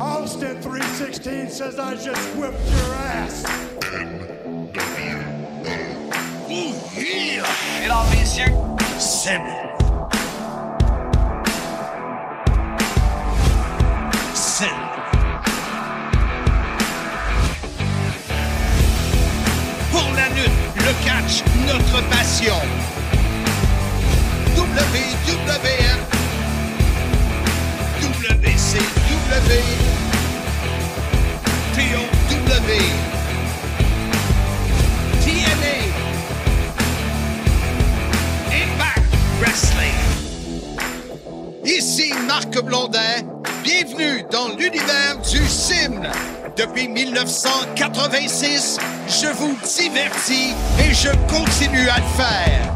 Austin 316 says I just whipped your ass. Mesdames, messieurs, Sim. Sim. Pour la lutte, le catch, notre passion. WWF. WCW. Wrestling. Ici Marc Blondin. Bienvenue dans l'univers du sim. Depuis 1986, je vous divertis et je continue à le faire.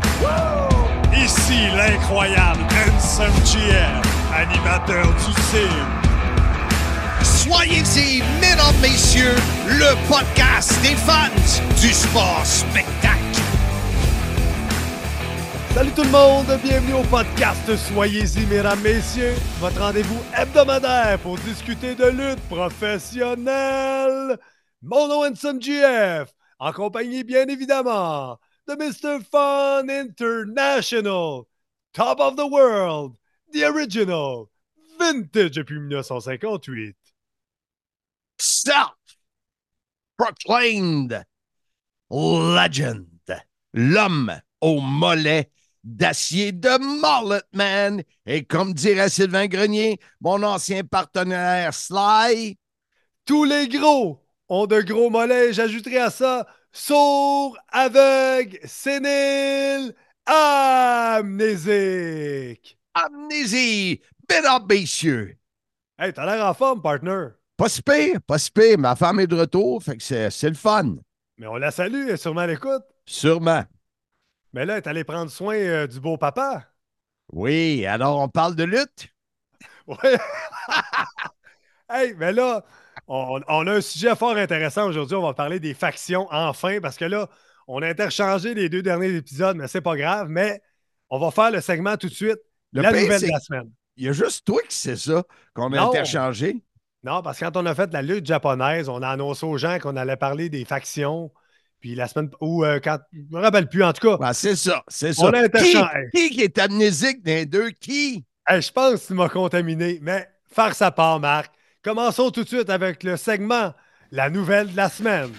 Ici l'incroyable Handsome animateur du CIM. Soyez-y, mesdames, messieurs, le podcast des fans du sport spectacle. Salut tout le monde, bienvenue au podcast Soyez-y, mesdames, messieurs, votre rendez-vous hebdomadaire pour discuter de lutte professionnelle. Mon nom est GF, en compagnie bien évidemment de Mr. Fun International, Top of the World, The Original, Vintage depuis 1958. Self-proclaimed legend, l'homme au mollet d'acier de Mullet Man. Et comme dirait Sylvain Grenier, mon ancien partenaire Sly, Tous les gros ont de gros mollets, j'ajouterai à ça sourd, aveugle, sénile, amnésique. amnésie, mesdames, messieurs. Hey, t'as l'air en forme, partner. Pas si pire, pas si pire. Ma femme est de retour, fait que c'est c'est le fun. Mais on la salue, elle est sûrement à l'écoute. Sûrement. Mais là, elle est allée prendre soin euh, du beau papa. Oui, alors on parle de lutte? Ouais. hey, mais là, on, on a un sujet fort intéressant aujourd'hui. On va parler des factions enfin, parce que là, on a interchangé les deux derniers épisodes, mais c'est pas grave. Mais on va faire le segment tout de suite. Le la pire, nouvelle de la semaine. Il y a juste toi qui sais ça, qu'on a Non. interchangé. Non, parce que quand on a fait la lutte japonaise, on a annoncé aux gens qu'on allait parler des factions. Puis la semaine. Ou euh, quand. Je me rappelle plus, en tout cas. Ben, c'est ça, c'est ça. On a qui, qui qui est amnésique des deux? Qui? Hey, je pense que tu m'as contaminé, mais faire sa part, Marc. Commençons tout de suite avec le segment La nouvelle de la semaine.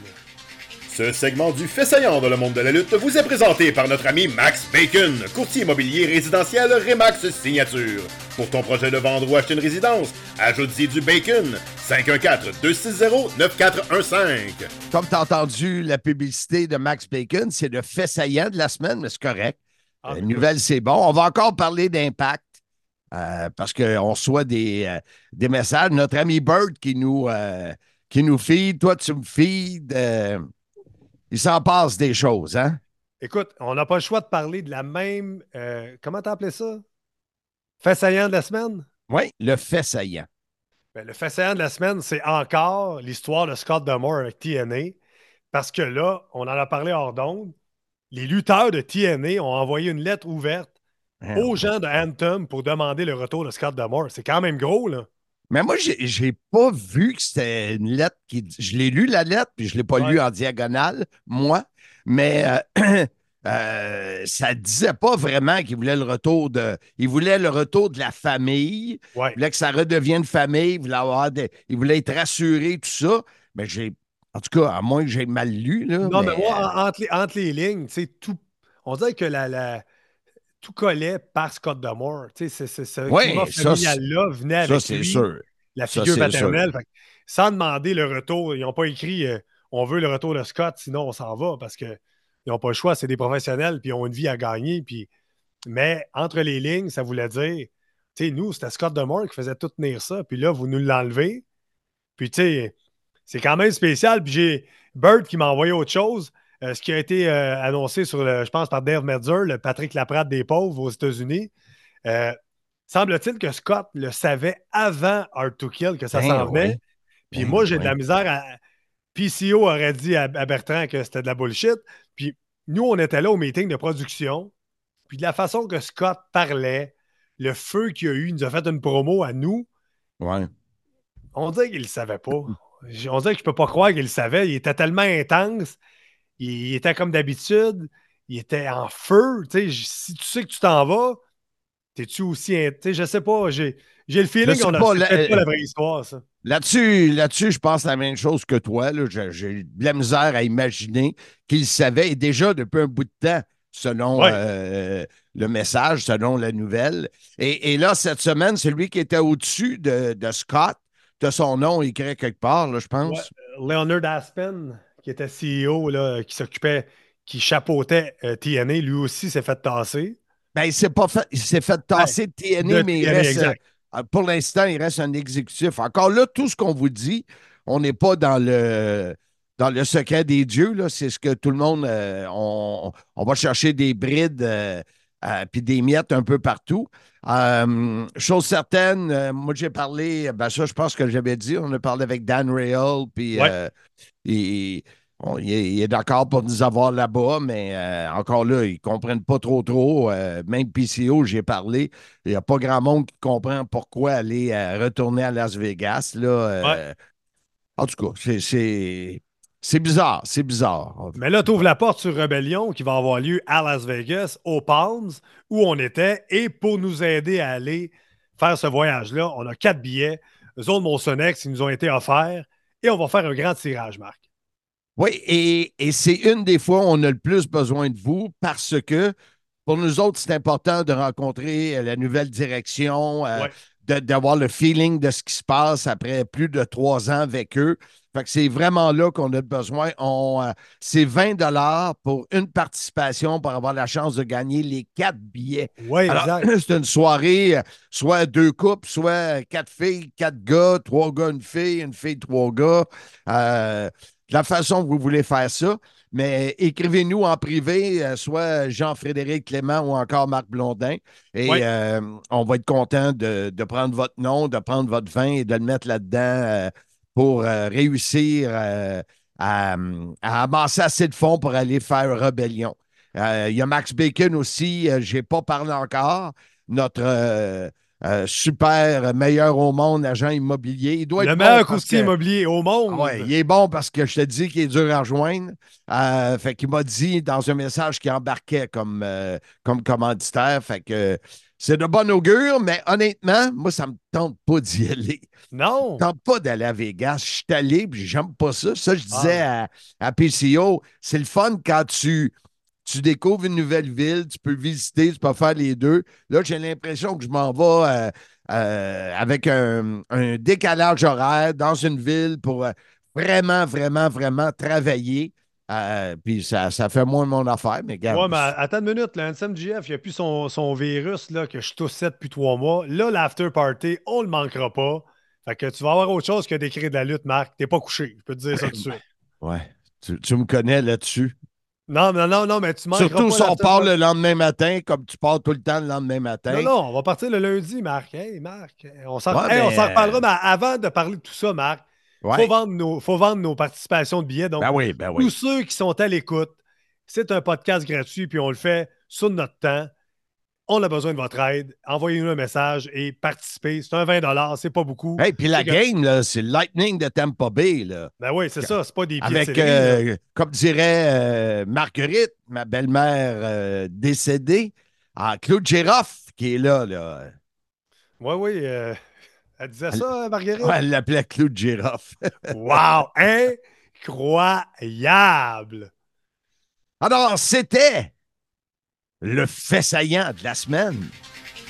Ce segment du fait saillant dans le monde de la lutte vous est présenté par notre ami Max Bacon, courtier immobilier résidentiel Remax Signature. Pour ton projet de vendre ou acheter une résidence, ajoute-y du bacon. 514-260-9415. Comme tu as entendu la publicité de Max Bacon, c'est le fait saillant de la semaine, mais c'est correct. Ah, La nouvelle, c'est bon. On va encore parler d'impact euh, parce qu'on reçoit des, euh, des messages. Notre ami Bird qui nous, euh, qui nous feed, toi, tu me feed. Il s'en passe des choses, hein? Écoute, on n'a pas le choix de parler de la même. euh, comment appelé ça? Fait saillant de la semaine? Oui, le fait saillant. Ben, le fait saillant de la semaine, c'est encore l'histoire de Scott Demore avec TNA. Parce que là, on en a parlé hors d'onde. Les lutteurs de TNA ont envoyé une lettre ouverte Hein. aux gens de Anthem pour demander le retour de Scott Demore. C'est quand même gros, là. Mais moi, j'ai, pas vu que c'était une lettre qui. Je l'ai lu, la lettre, puis je l'ai pas Ouais. lu en diagonale, moi. Mais euh, euh, ça disait pas vraiment qu'il voulait le retour de. Il voulait le retour de la famille. Ouais. Il voulait que ça redevienne famille. Il voulait, avoir des- il voulait être rassuré, tout ça. Mais j'ai. En tout cas, à moins que j'ai mal lu, là. Non, mais, mais, moi, en- entre les, entre les lignes, tu sais, tout, on dirait que la, la- tout collait par Scott Demore. Tu sais, c'est- ce climat ça, familial-là venait ça, avec lui, sûr. la Ça, figure c'est paternelle. Fait sans demander le retour, ils n'ont pas écrit euh, on veut le retour de Scott, sinon on s'en va parce qu'ils n'ont pas le choix, c'est des professionnels, puis ils ont une vie à gagner. Puis... Mais entre les lignes, ça voulait dire, tu sais, nous, c'était Scott Demore qui faisait tout tenir ça, puis là, vous nous l'enlevez. Puis, tu sais, c'est quand même spécial. Puis j'ai Bird qui m'a envoyé autre chose. Euh, ce qui a été euh, annoncé sur, le, je pense, par Dave Medzer, le Patrick Laprade des pauvres aux États-Unis. Euh, semble-t-il que Scott le savait avant Hard to Kill que ça Ben s'en venait. oui. Puis Ben moi, j'ai de la misère à. PCO aurait dit à, à Bertrand que c'était de la bullshit. Puis nous, on était là au meeting de production. Puis de la façon que Scott parlait, le feu qu'il y a eu, il nous a fait une promo à nous. Ouais. On dirait qu'il ne le savait pas. On dirait que je peux pas croire qu'il le savait. Il était tellement intense. Il, était comme d'habitude. Il était en feu. si tu sais que tu t'en vas, t'es-tu aussi. Je sais pas. J'ai le feeling qu'on a pas, la, pas la vraie histoire, ça. Là-dessus, là-dessus, je pense la même chose que toi. J'ai de la misère à imaginer qu'il savait, et déjà depuis un bout de temps, selon euh, le message, selon la nouvelle. Et, là, cette semaine, c'est lui qui était au-dessus de, Scott. De son nom écrit quelque part, là, je pense. Leonard Aspen, qui était CEO, là, qui s'occupait, qui chapeautait euh, TNA, lui aussi s'est fait tasser. Ben, il s'est pas fait, il s'est fait tasser de TNA, mais il reste, euh, pour l'instant, il reste un exécutif. Encore là, tout ce qu'on vous dit, on n'est pas dans le dans le secret des dieux. C'est ce que tout le monde. Euh, on, va chercher des brides euh, puis des miettes un peu partout. Chose certaine, moi j'ai parlé, ben ça je pense que j'avais dit, on a parlé avec Dan Rail, puis il, il, est, d'accord pour nous avoir là-bas, mais euh, encore là, ils ne comprennent pas trop trop. Euh, même PCO, j'ai parlé. Il n'y a pas grand monde qui comprend pourquoi aller euh, retourner à Las Vegas. Là, En tout cas, c'est. C'est bizarre, c'est bizarre. Mais là, tu ouvres la porte sur Rebellion qui va avoir lieu à Las Vegas, aux Palms, où on était. Et pour nous aider à aller faire ce voyage-là, on a quatre billets. Zone Monsonex, ils nous ont été offerts. Et on va faire un grand tirage, Marc. Oui, et, c'est une des fois où on a le plus besoin de vous parce que pour nous autres, c'est important de rencontrer euh, la nouvelle direction, euh, d'avoir le feeling de ce qui se passe après plus de trois ans avec eux. Fait que c'est vraiment là qu'on a besoin. On, euh, c'est 20 dollars pour une participation pour avoir la chance de gagner les quatre billets. Oui, C'est une soirée, soit deux couples, soit quatre filles, quatre gars, trois gars, une fille, une fille, trois gars la façon que vous voulez faire ça. Mais écrivez-nous en privé, euh, soit Jean-Frédéric Clément ou encore Marc Blondin. Et euh, on va être content de, prendre votre nom, de prendre votre vin et de le mettre là-dedans euh, pour réussir à, amasser assez de fonds pour aller faire rébellion. Il y a Max Bacon aussi, je n'ai pas parlé encore. Notre euh, super, meilleur au monde, agent immobilier. Il doit le être meilleur courtier immobilier au monde. Oui, il est bon parce que je te dis qu'il est dur à rejoindre. Euh, fait qu'il m'a dit dans un message qu'il embarquait comme, euh, comme commanditaire. Fait que c'est de bon augure, mais honnêtement, moi, ça ne me tente pas d'y aller. Non. Ça me tente pas d'aller à Vegas. Je suis allé, puis j'aime pas ça. Ça, je disais ah. à, à PCO, c'est le fun quand tu tu découvres une nouvelle ville, tu peux visiter, tu peux faire les deux. Là, j'ai l'impression que je m'en vais euh, euh, avec un, décalage horaire dans une ville pour euh, vraiment, vraiment, vraiment travailler. Puis ça, ça, fait moins mon affaire, mais regarde. Ouais, mais attends une minute, le GF, il n'y a plus son, son, virus là, que je toussais depuis trois mois. Là, l'after party, on ne le manquera pas. Fait que tu vas avoir autre chose que d'écrire de la lutte, Marc. T'es pas couché, je peux te dire ça tout de suite. Ouais. tu me connais là-dessus. Non, non, non, non, mais tu manqueras Surtout si on part le lendemain matin, comme tu pars tout le temps le lendemain matin. Non, non, on va partir le lundi, Marc. Hey, Marc, on s'en reparlera, mais avant de parler de tout ça, Marc, il faut, vendre nos, faut vendre nos participations de billets. Donc, ben oui, ben oui. tous ceux qui sont à l'écoute, c'est un podcast gratuit, puis on le fait sur notre temps on a besoin de votre aide. Envoyez-nous un message et participez. C'est un 20 c'est pas beaucoup. Et puis la game, c'est le Lightning de Tampa Bay. Là. Ben oui, c'est ça, c'est pas des Avec, euh, comme dirait euh, Marguerite, ma belle-mère euh, décédée, ah, Claude Géroff qui est là. là. Oui, oui. Elle disait ça, Marguerite? elle l'appelait Claude Géroff. wow! Incroyable! Alors, c'était le fait saillant de la semaine.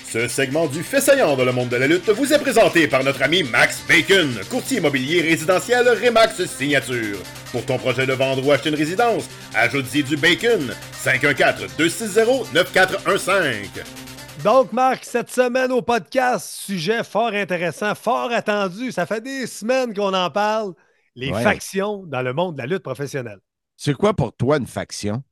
Ce segment du fait saillant dans le monde de la lutte vous est présenté par notre ami Max Bacon, courtier immobilier résidentiel Remax Signature. Pour ton projet de vendre ou acheter une résidence, ajoute-y du bacon. 514-260-9415. Donc, Marc, cette semaine au podcast, sujet fort intéressant, fort attendu. Ça fait des semaines qu'on en parle. Les factions dans le monde de la lutte professionnelle. C'est quoi pour toi une faction?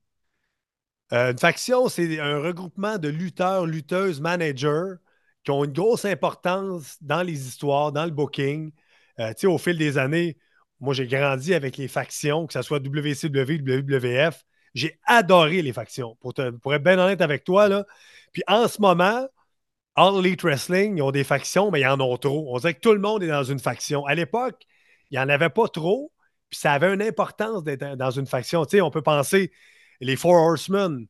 Euh, une faction, c'est un regroupement de lutteurs, lutteuses, managers qui ont une grosse importance dans les histoires, dans le booking. Euh, au fil des années, moi, j'ai grandi avec les factions, que ce soit WCW, WWF. J'ai adoré les factions, pour, être bien honnête avec toi. Là. Puis en ce moment, All Elite Wrestling, ils ont des factions, mais ils en ont trop. On dirait que tout le monde est dans une faction. À l'époque, il n'y en avait pas trop, puis ça avait une importance d'être dans une faction. Tu sais, on peut penser les Four Horsemen,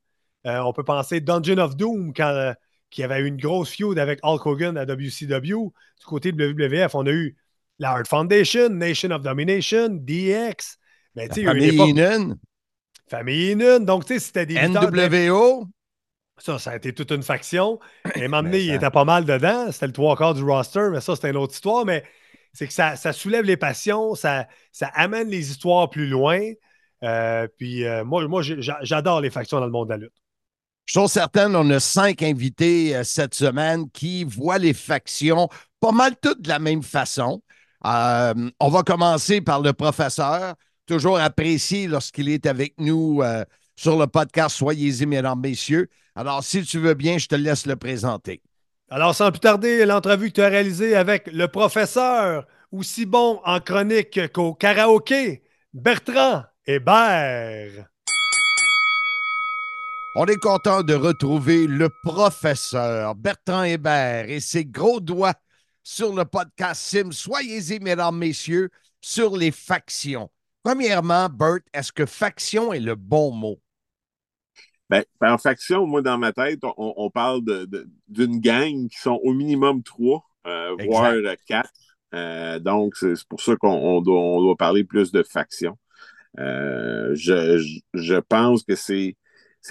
euh, on peut penser Dungeon of Doom, quand, euh, qui avait eu une grosse feud avec Hulk Hogan à WCW. Du côté de WWF, on a eu la Hard Foundation, Nation of Domination, DX. Ben, la famille Inon. Famille Inon. Donc, tu sais, c'était des NWO. Ça, ça a été toute une faction. Et un il était pas mal dedans. C'était le trois quarts du roster, mais ça, c'était une autre histoire. Mais c'est que ça, soulève les passions, ça, ça amène les histoires plus loin. Euh, puis euh, moi, moi j'adore les factions dans le monde de la lutte. Je suis certain, on a cinq invités euh, cette semaine qui voient les factions pas mal toutes de la même façon. on va commencer par le professeur, toujours apprécié lorsqu'il est avec nous sur le podcast Soyez-y, mesdames, messieurs. Alors, si tu veux bien, je te laisse le présenter. Alors, sans plus tarder, l'entrevue que tu as réalisée avec le professeur, aussi bon en chronique qu'au karaoké, Bertrand Hébert. On est content de retrouver le professeur Bertrand Hébert et ses gros doigts sur le podcast Sim. Soyez-y, mesdames, messieurs, sur les factions. Premièrement, Bert, est-ce que faction est le bon mot? Ben, en faction, moi, dans ma tête, on, parle d'une gang qui sont au minimum trois, euh, voire quatre. Euh, donc, c'est pour ça qu'on doit, parler plus de faction. Euh, je, pense que c'est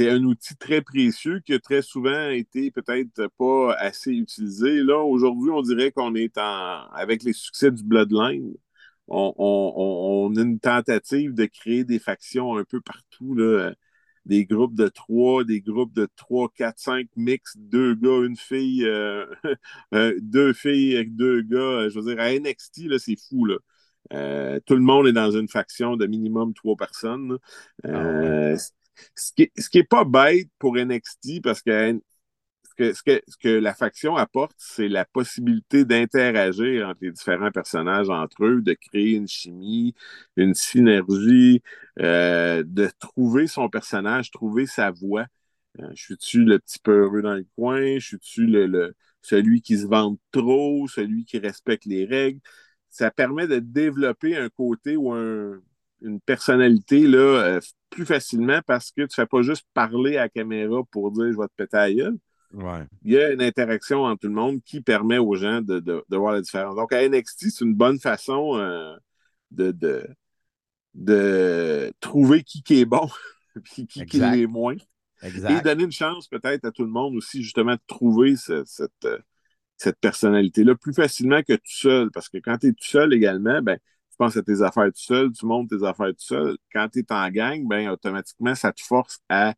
un outil très précieux qui a très souvent été peut-être pas assez utilisé. Là, aujourd'hui, on dirait qu'on est en avec les succès du Bloodline on, a une tentative de créer des factions un peu partout, là, des groupes de trois, des groupes de trois, quatre, cinq mix, deux gars, une fille, euh, euh, deux filles avec deux gars. Je veux dire, à NXT, c'est fou. Là. Euh, tout le monde est dans une faction de minimum trois personnes. Ah ce qui n'est pas bête pour NXT parce que ce, que, la faction apporte, c'est la possibilité d'interagir entre les différents personnages entre eux, de créer une chimie, une synergie, euh, de trouver son personnage, trouver sa voix. Euh, je suis-tu le petit peu heureux dans le coin? Je suis-tu le, celui qui se vante trop, celui qui respecte les règles? Ça permet de développer un côté ou une personnalité là, euh, plus facilement parce que tu ne fais pas juste parler à la caméra pour dire je vais te péter à gueule. Il y a une interaction entre tout le monde qui permet aux gens de, voir la différence. Donc, à NXT, c'est une bonne façon euh, de, de, trouver qui, est bon et qui, qui est moins. Et donner une chance peut-être à tout le monde aussi, justement, de trouver cette, cette personnalité-là plus facilement que tout seul. Parce que quand tu es tout seul également, ben, tu penses à tes affaires tout seul, tu montes tes affaires tout seul. Quand tu es en gang, ben, automatiquement, ça te force à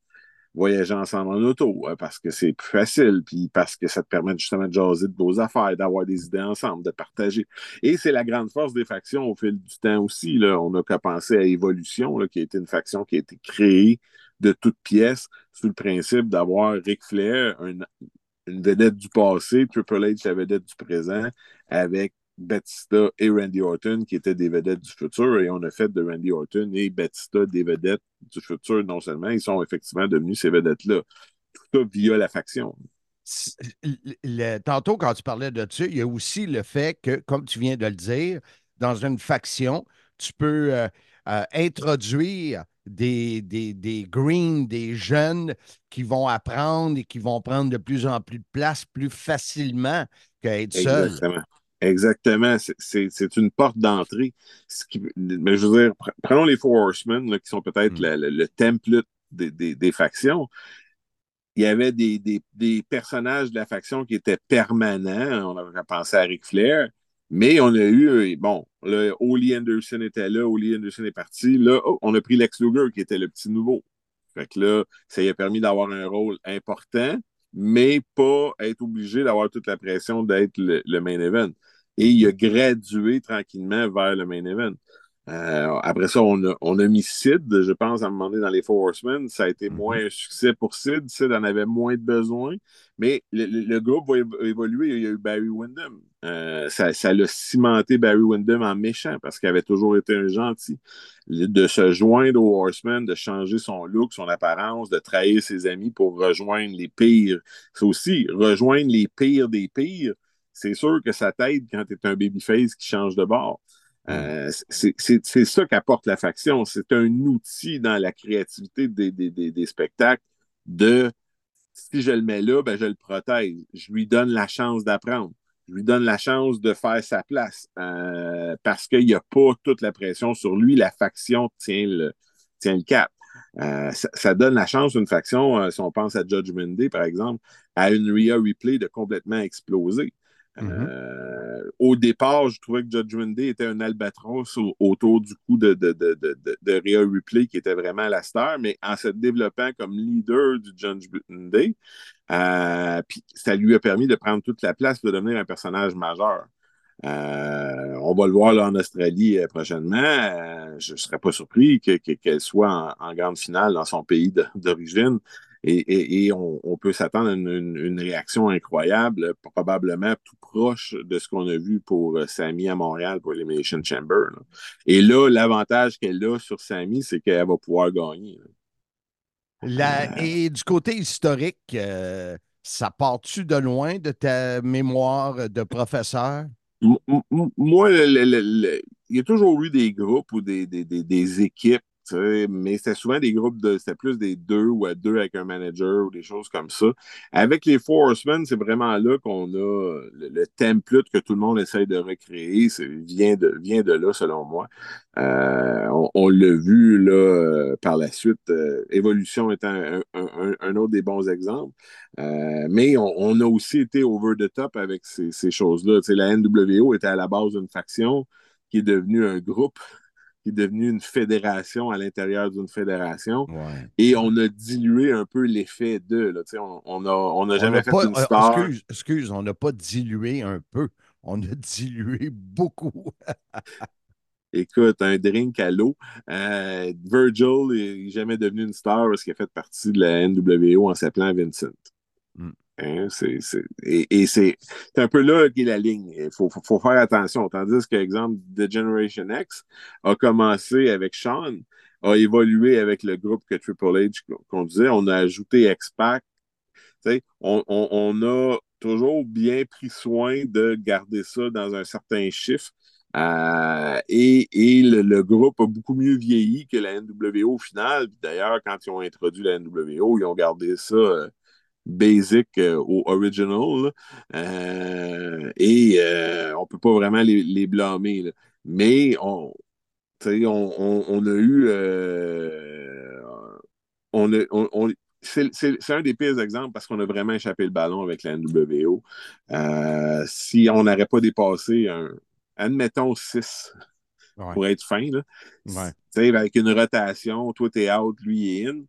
voyager ensemble en auto hein, parce que c'est plus facile, puis parce que ça te permet justement de jaser de vos affaires, d'avoir des idées ensemble, de partager. Et c'est la grande force des factions au fil du temps aussi. Là. On n'a qu'à penser à Evolution, là, qui a été une faction qui a été créée de toutes pièces sous le principe d'avoir Ric Flair, une vedette du passé, Triple H, la vedette du présent, avec Batista et Randy Orton qui étaient des vedettes du futur et on a fait de Randy Orton et Batista des vedettes du futur non seulement, ils sont effectivement devenus ces vedettes-là. Tout ça via la faction. tantôt, quand tu parlais de ça, il y a aussi le fait que, comme tu viens de le dire, dans une faction, tu peux euh, euh, introduire des, des, des greens, des jeunes qui vont apprendre et qui vont prendre de plus en plus de place plus facilement qu'être seul. Exactement. C'est une porte d'entrée. Mais je veux dire, prenons les Four Horsemen, qui sont peut-être mm. le, template des, factions. Il y avait des, personnages de la faction qui étaient permanents. On avait pensé à Ric Flair. Mais on a eu, euh, bon, là, Oli Anderson était là, Oli Anderson est parti. Là, oh, on a pris Lex Luger, qui était le petit nouveau. Fait que là, ça lui a permis d'avoir un rôle important, mais pas être obligé d'avoir toute la pression d'être le main event et il a gradué tranquillement vers le main event. Euh, après ça, on a, on a mis Sid, je pense, à un moment donné dans les Four Horsemen. Ça a été mm-hmm. moins un succès pour Sid. Sid en avait moins de besoin. Mais le, groupe va évoluer. Il y a eu Barry Windham. Euh, ça l'a cimenté Barry Windham en méchant parce qu'il avait toujours été un gentil. De se joindre aux Horsemen, de changer son look, son apparence, de trahir ses amis pour rejoindre les pires. C'est aussi rejoindre les pires des pires. C'est sûr que ça t'aide quand tu es un babyface qui change de bord. Euh, c'est ça qu'apporte la faction. C'est un outil dans la créativité des, spectacles de si je le mets là, ben, je le protège. Je lui donne la chance d'apprendre. Je lui donne la chance de faire sa place euh, parce qu'il n'y a pas toute la pression sur lui. La faction tient le, tient le cap. Euh, ça, donne la chance une faction, si on pense à Judgment Day, par exemple, à une Rhea Replay de complètement exploser. Mm-hmm. Euh, au départ, je trouvais que Judgment Day était un albatros autour du coup de, de, de, de, Rhea Ripley, qui était vraiment la star, mais en se développant comme leader du Judgment Day, euh, puis ça lui a permis de prendre toute la place, de devenir un personnage majeur. Euh, on va le voir là, en Australie prochainement. je ne serais pas surpris qu'elle soit en, grande finale dans son pays d'origine. Et, on, peut s'attendre à une, réaction incroyable, probablement tout proche de ce qu'on a vu pour euh, Samy à Montréal pour Elimination Chamber. Et là, l'avantage qu'elle a sur Samy, c'est qu'elle va pouvoir gagner. Euh, et du côté historique, euh, ça part-tu de loin de ta mémoire de professeur? Moi, il y a toujours eu des groupes ou des, des équipes mais c'était souvent des groupes de. C'était plus des deux ou à deux avec un manager ou des choses comme ça. Avec les Four Horsemen, c'est vraiment là qu'on a le, template que tout le monde essaye de recréer. Vient de, vient de là, selon moi. Euh, on, l'a vu là, euh, par la suite. Euh, Évolution étant un, autre des bons exemples. mais on, a aussi été over the top avec ces, ces choses-là. La NWO était à la base d'une faction qui est devenue un groupe qui est devenue une fédération à l'intérieur d'une fédération. Et on a dilué un peu l'effet de. on n'a on a jamais fait une euh, star. Excuse, excuse on n'a pas dilué un peu. On a dilué beaucoup. Écoute, un drink à l'eau. Euh, Virgil n'est jamais devenu une star parce qu'il a fait partie de la NWO en s'appelant Vincent. Hein, et, c'est un peu là qu'est la ligne. Il faut, faire attention. Tandis que, exemple, The Generation X a commencé avec Sean, a évolué avec le groupe que Triple H qu'on disait. On a ajouté X-Pac. On, on, a toujours bien pris soin de garder ça dans un certain chiffre. Euh, et, le, groupe a beaucoup mieux vieilli que la NWO final. D'ailleurs, quand ils ont introduit la NWO, ils ont gardé ça euh, basic euh, au original. Euh, et euh, on ne peut pas vraiment les, blâmer. Mais on, on, on, a eu. on a, c'est un des pires exemples parce qu'on a vraiment échappé le ballon avec la NWO. si on n'aurait pas dépassé un, admettons 6 pour être fin, là, avec une rotation, toi t'es out, lui est in,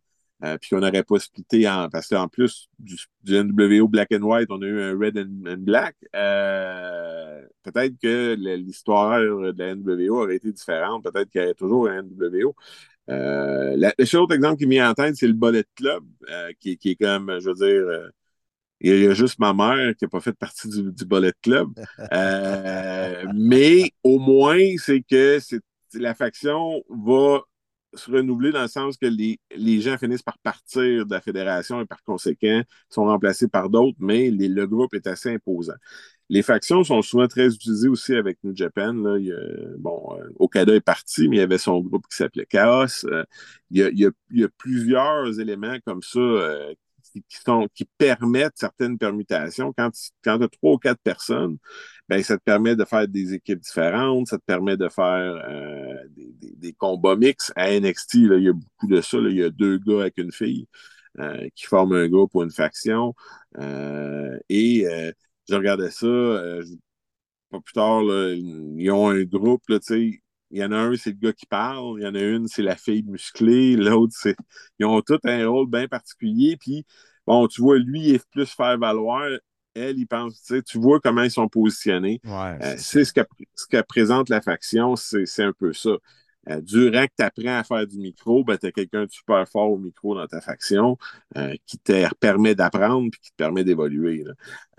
euh, puis qu'on n'aurait pas splitté en. Parce qu'en plus du, NWO Black and White, on a eu un Red and, Black. Euh, peut-être que l'histoire de la NWO aurait été différente. Peut-être qu'il y aurait toujours un NWO. Euh, le seul autre exemple qui m'est en tête, c'est le Bullet Club, qui, est comme, je veux dire, il y a juste ma mère qui n'a pas fait partie du, du Bullet Club. mais au moins, c'est que la faction va se renouveler dans le sens que les, gens finissent par partir de la fédération et par conséquent sont remplacés par d'autres, mais le groupe est assez imposant. Les factions sont souvent très utilisées aussi avec New Japan. Là. bon, euh, Okada est parti, mais il y avait son groupe qui s'appelait Chaos. Euh, il, y a, plusieurs éléments comme ça euh, qui, sont, qui permettent certaines permutations. Quand, quand tu as trois ou quatre personnes, ben, ça te permet de faire des équipes différentes, ça te permet de faire euh, des, combats mix. À NXT, là, il y a beaucoup de ça. il y a deux gars avec une fille euh, qui forment un groupe ou une faction. Euh, et je regardais ça, pas plus tard, ils ont un groupe, là, il y en a un, c'est le gars qui parle. Il y en a une, c'est la fille musclée. L'autre, c'est. Ils ont tous un rôle bien particulier. Puis, bon, tu vois, lui, il est plus faire valoir elle, il pense, tu vois comment ils sont positionnés. Euh, c'est ce que, ce que présente la faction, c'est un peu ça. Euh, durant que tu apprends à faire du micro, ben, tu as quelqu'un de super fort au micro dans ta faction euh, qui te permet d'apprendre et qui te permet d'évoluer.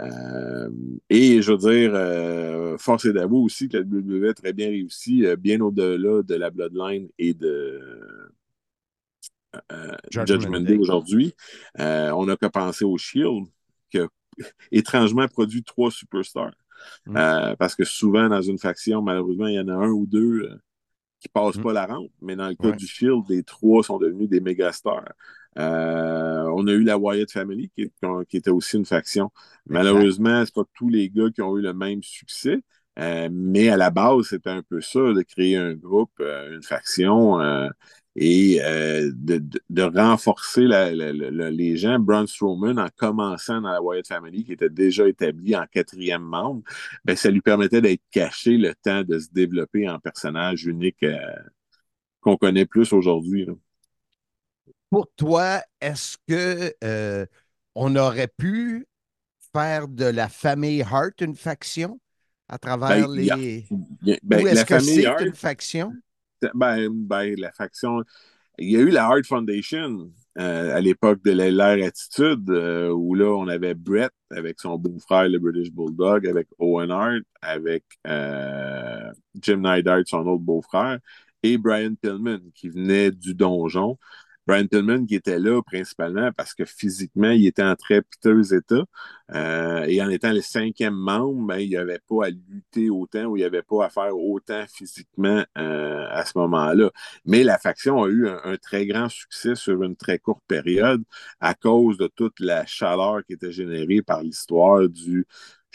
Euh, et je veux dire, force est d'avouer aussi que la WWE a très bien réussi, bien au-delà de la Bloodline et de Judgment, Day, aujourd'hui. on n'a qu'à penser au Shield, qui a étrangement produit trois superstars. Mm. parce que souvent, dans une faction, malheureusement, il y en a un ou deux qui ne passent mm. pas la rampe. Mais dans le cas du Shield, les trois sont devenus des méga stars. Euh, on a eu la Wyatt Family, qui, était aussi une faction. Malheureusement, ce pas tous les gars qui ont eu le même succès. Euh, mais à la base, c'était un peu ça, de créer un groupe, euh, une faction et euh, de, renforcer les gens. Braun Strowman, en commençant dans la Wyatt Family, qui était déjà établi en quatrième membre, ben, ça lui permettait d'être caché le temps de se développer en personnage unique euh, qu'on connaît plus aujourd'hui. Pour toi, est-ce que euh, on aurait pu faire de la famille Hart une faction à travers ben, les. Ben, Ou est-ce que c'est une faction? Ben, ben, la faction. Il y a eu la Hart Foundation euh, à l'époque de l'ère Attitude, euh, où là, on avait Brett avec son beau-frère, le British Bulldog, avec Owen Hart, avec euh, Jim Neidhart, son autre beau-frère, et Brian Pillman, qui venait du donjon. Brian qui était là principalement parce que physiquement, il était en très piteux état. Euh, et en étant le cinquième membre, ben, il n'y avait pas à lutter autant ou il n'y avait pas à faire autant physiquement euh, à ce moment-là. Mais la faction a eu un, très grand succès sur une très courte période à cause de toute la chaleur qui était générée par l'histoire du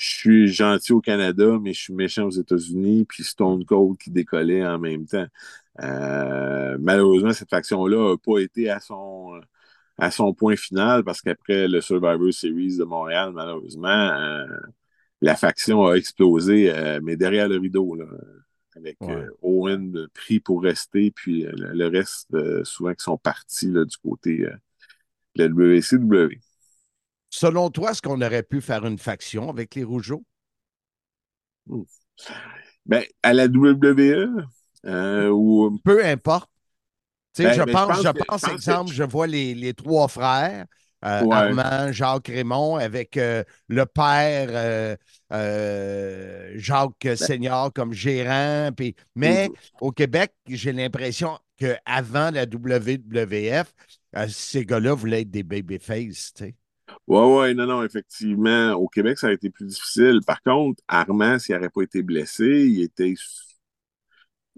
je suis gentil au Canada, mais je suis méchant aux États-Unis, puis Stone Cold qui décollait en même temps. Euh, malheureusement, cette faction-là n'a pas été à son, à son point final parce qu'après le Survivor Series de Montréal, malheureusement, euh, la faction a explosé, euh, mais derrière le rideau, avec Owen pris pour rester, puis le, reste, souvent, qui sont partis du côté de la WCW. Selon toi, est-ce qu'on aurait pu faire une faction avec les Rougeaux? Ben, à la WWE, euh, Peu importe. Ben, je, pense, je, pense, exemple, je vois les, les trois frères, euh, Armand, Jacques Raymond, avec euh, le père Jacques ben Senior comme gérant. Mais au Québec, j'ai l'impression qu'avant la WWF, ces gars-là voulaient être des babyface. Oui, oui, non, non, effectivement. Au Québec, ça a été plus difficile. Par contre, Armand, s'il n'aurait pas été blessé, il était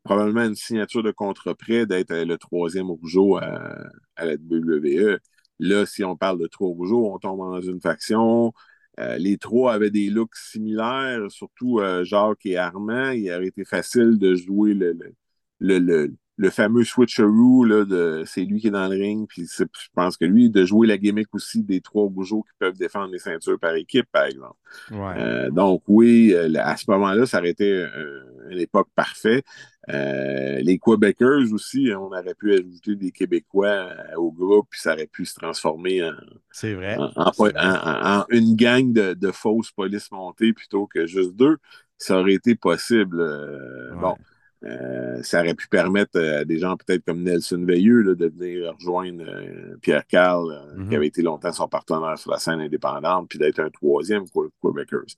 probablement une signature de contre prêt d'être euh, le troisième rougeau à, la WWE. Là, si on parle de trois rougeaux, on tombe dans une faction. Euh, les trois avaient des looks similaires, surtout euh, Jacques et Armand. Il aurait été facile de jouer le, le, le, le fameux switcheroo, là, de, c'est lui qui est dans le ring, puis je pense que lui, de jouer la gimmick aussi des trois bougeaux qui peuvent défendre les ceintures par équipe, par exemple. Euh, donc oui, euh, à ce moment-là, ça aurait été euh, une époque parfaite. les Québécois aussi, on aurait pu ajouter des Québécois au groupe, puis ça aurait pu se transformer en, c'est vrai. En, une gang de, de, fausses polices montées plutôt que juste deux. Ça aurait été possible. Bon. Euh, ça aurait pu permettre à des gens peut-être comme Nelson Veilleux de venir rejoindre euh, Pierre Carl, euh, qui mhm. avait été longtemps son partenaire sur la scène indépendante, puis d'être un troisième Quebecers.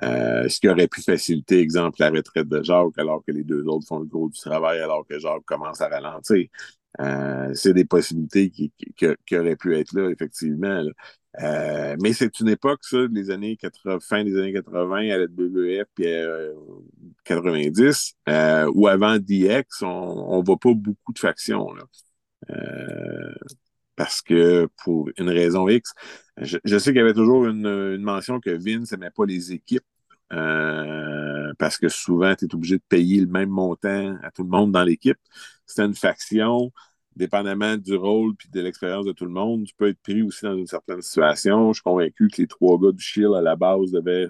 ce qui aurait pu faciliter, exemple, la retraite de Jacques, alors que les deux autres font le gros du travail, alors que Jacques commence à ralentir. C'est des possibilités qui, qui, auraient pu être là, effectivement. Euh, mais c'est une époque, ça, des années 80, fin des années 80 à la WWF puis 90, euh, où avant DX, on ne voit pas beaucoup de factions. Là. Euh, parce que pour une raison X, je, sais qu'il y avait toujours une, mention que Vince n'aimait pas les équipes. Parce que souvent, tu es obligé de payer le même montant à tout le monde dans l'équipe. C'était une faction dépendamment du rôle et de l'expérience de tout le monde, tu peux être pris aussi dans une certaine situation. Je suis convaincu que les trois gars du Shield à la base devaient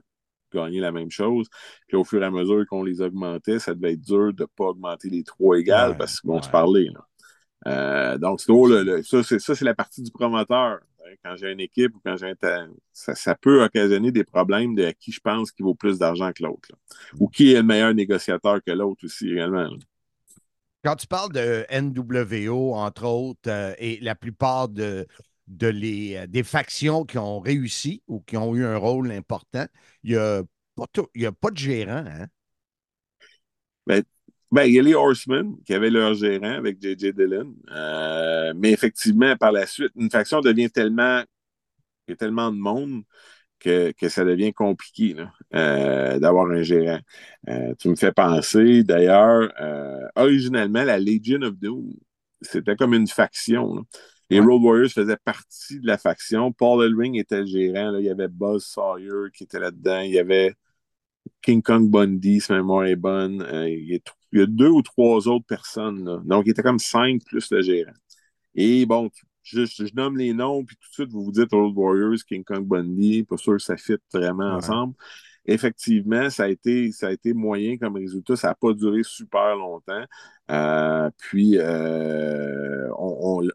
gagner la même chose. Puis au fur et à mesure qu'on les augmentait, ça devait être dur de ne pas augmenter les trois égales parce qu'ils vont se parler. Euh, donc, ça, c'est la partie du promoteur. Hein, quand j'ai une équipe ou quand j'ai un ça, ça, peut occasionner des problèmes de qui je pense qui vaut plus d'argent que l'autre. Ou qui est le meilleur négociateur que l'autre aussi également. Quand tu parles de NWO, entre autres, et la plupart de, de les, des factions qui ont réussi ou qui ont eu un rôle important, il n'y a, a, pas de gérant. Hein? Ben, ben, il y a les Horsemen qui avaient leur gérant avec J.J. Dillon. Euh, mais effectivement, par la suite, une faction devient tellement. Il y a tellement de monde que, que ça devient compliqué euh, d'avoir un gérant. Euh, tu me fais penser, d'ailleurs, originalement, la Legion of Doom, c'était comme une faction. Les Road Warriors faisaient partie de la faction. Paul Elring était le gérant. Là. Il y avait Buzz Sawyer qui était là-dedans. Il y avait King Kong Bundy, si ma mémoire est bonne. Euh, il, y a, deux ou trois autres personnes. Là. Donc, il était comme cinq plus le gérant. Et bon, je, je, nomme les noms, puis tout de suite, vous vous dites Old Warriors, King Kong Bundy, pas sûr que ça fit vraiment ensemble effectivement, ça a été, ça a été moyen comme résultat. Ça n'a pas duré super longtemps. Euh, puis, euh,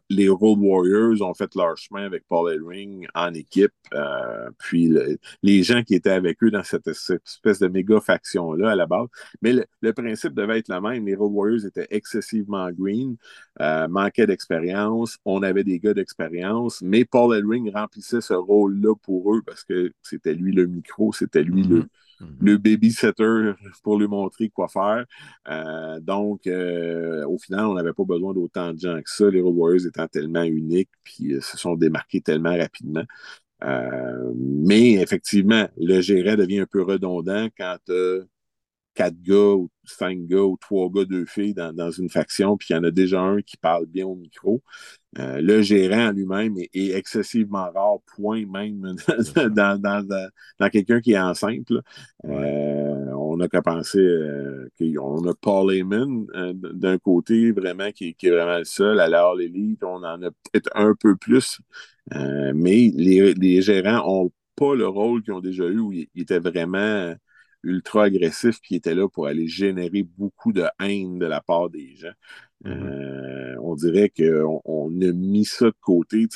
les Road Warriors ont fait leur chemin avec Paul Elring en équipe. Euh, puis, les gens qui étaient avec eux dans cette, espèce de méga faction-là à la base. Mais le, principe devait être le même. Les Road Warriors étaient excessivement green, manquaient d'expérience. On avait des gars d'expérience. Mais Paul Elring remplissait ce rôle-là pour eux parce que c'était lui le micro, c'était lui le Mhm. le babysitter pour lui montrer quoi faire. Euh, donc, euh, au final, on n'avait pas besoin d'autant de gens que ça. Les Road Warriors étant tellement uniques, puis euh, se sont démarqués tellement rapidement. mais effectivement, le gérant devient un peu redondant quand quatre gars ou cinq gars ou trois gars, deux filles dans, dans une faction, puis il y en a déjà un qui parle bien au micro. Euh, le gérant lui-même est, excessivement rare, point même dans, dans, dans, quelqu'un qui est enceinte. Euh, on n'a qu'à penser euh, qu'on a Paul Heyman d'un côté, vraiment, qui, qui, est vraiment le seul. À l'heure l'élite, on en a peut-être un peu plus. mais les, les gérants n'ont pas le rôle qu'ils ont déjà eu où ils étaient vraiment ultra agressif, il était là pour aller générer beaucoup de haine de la part des gens. Mm-hmm. Euh, on dirait qu'on on a mis ça de côté.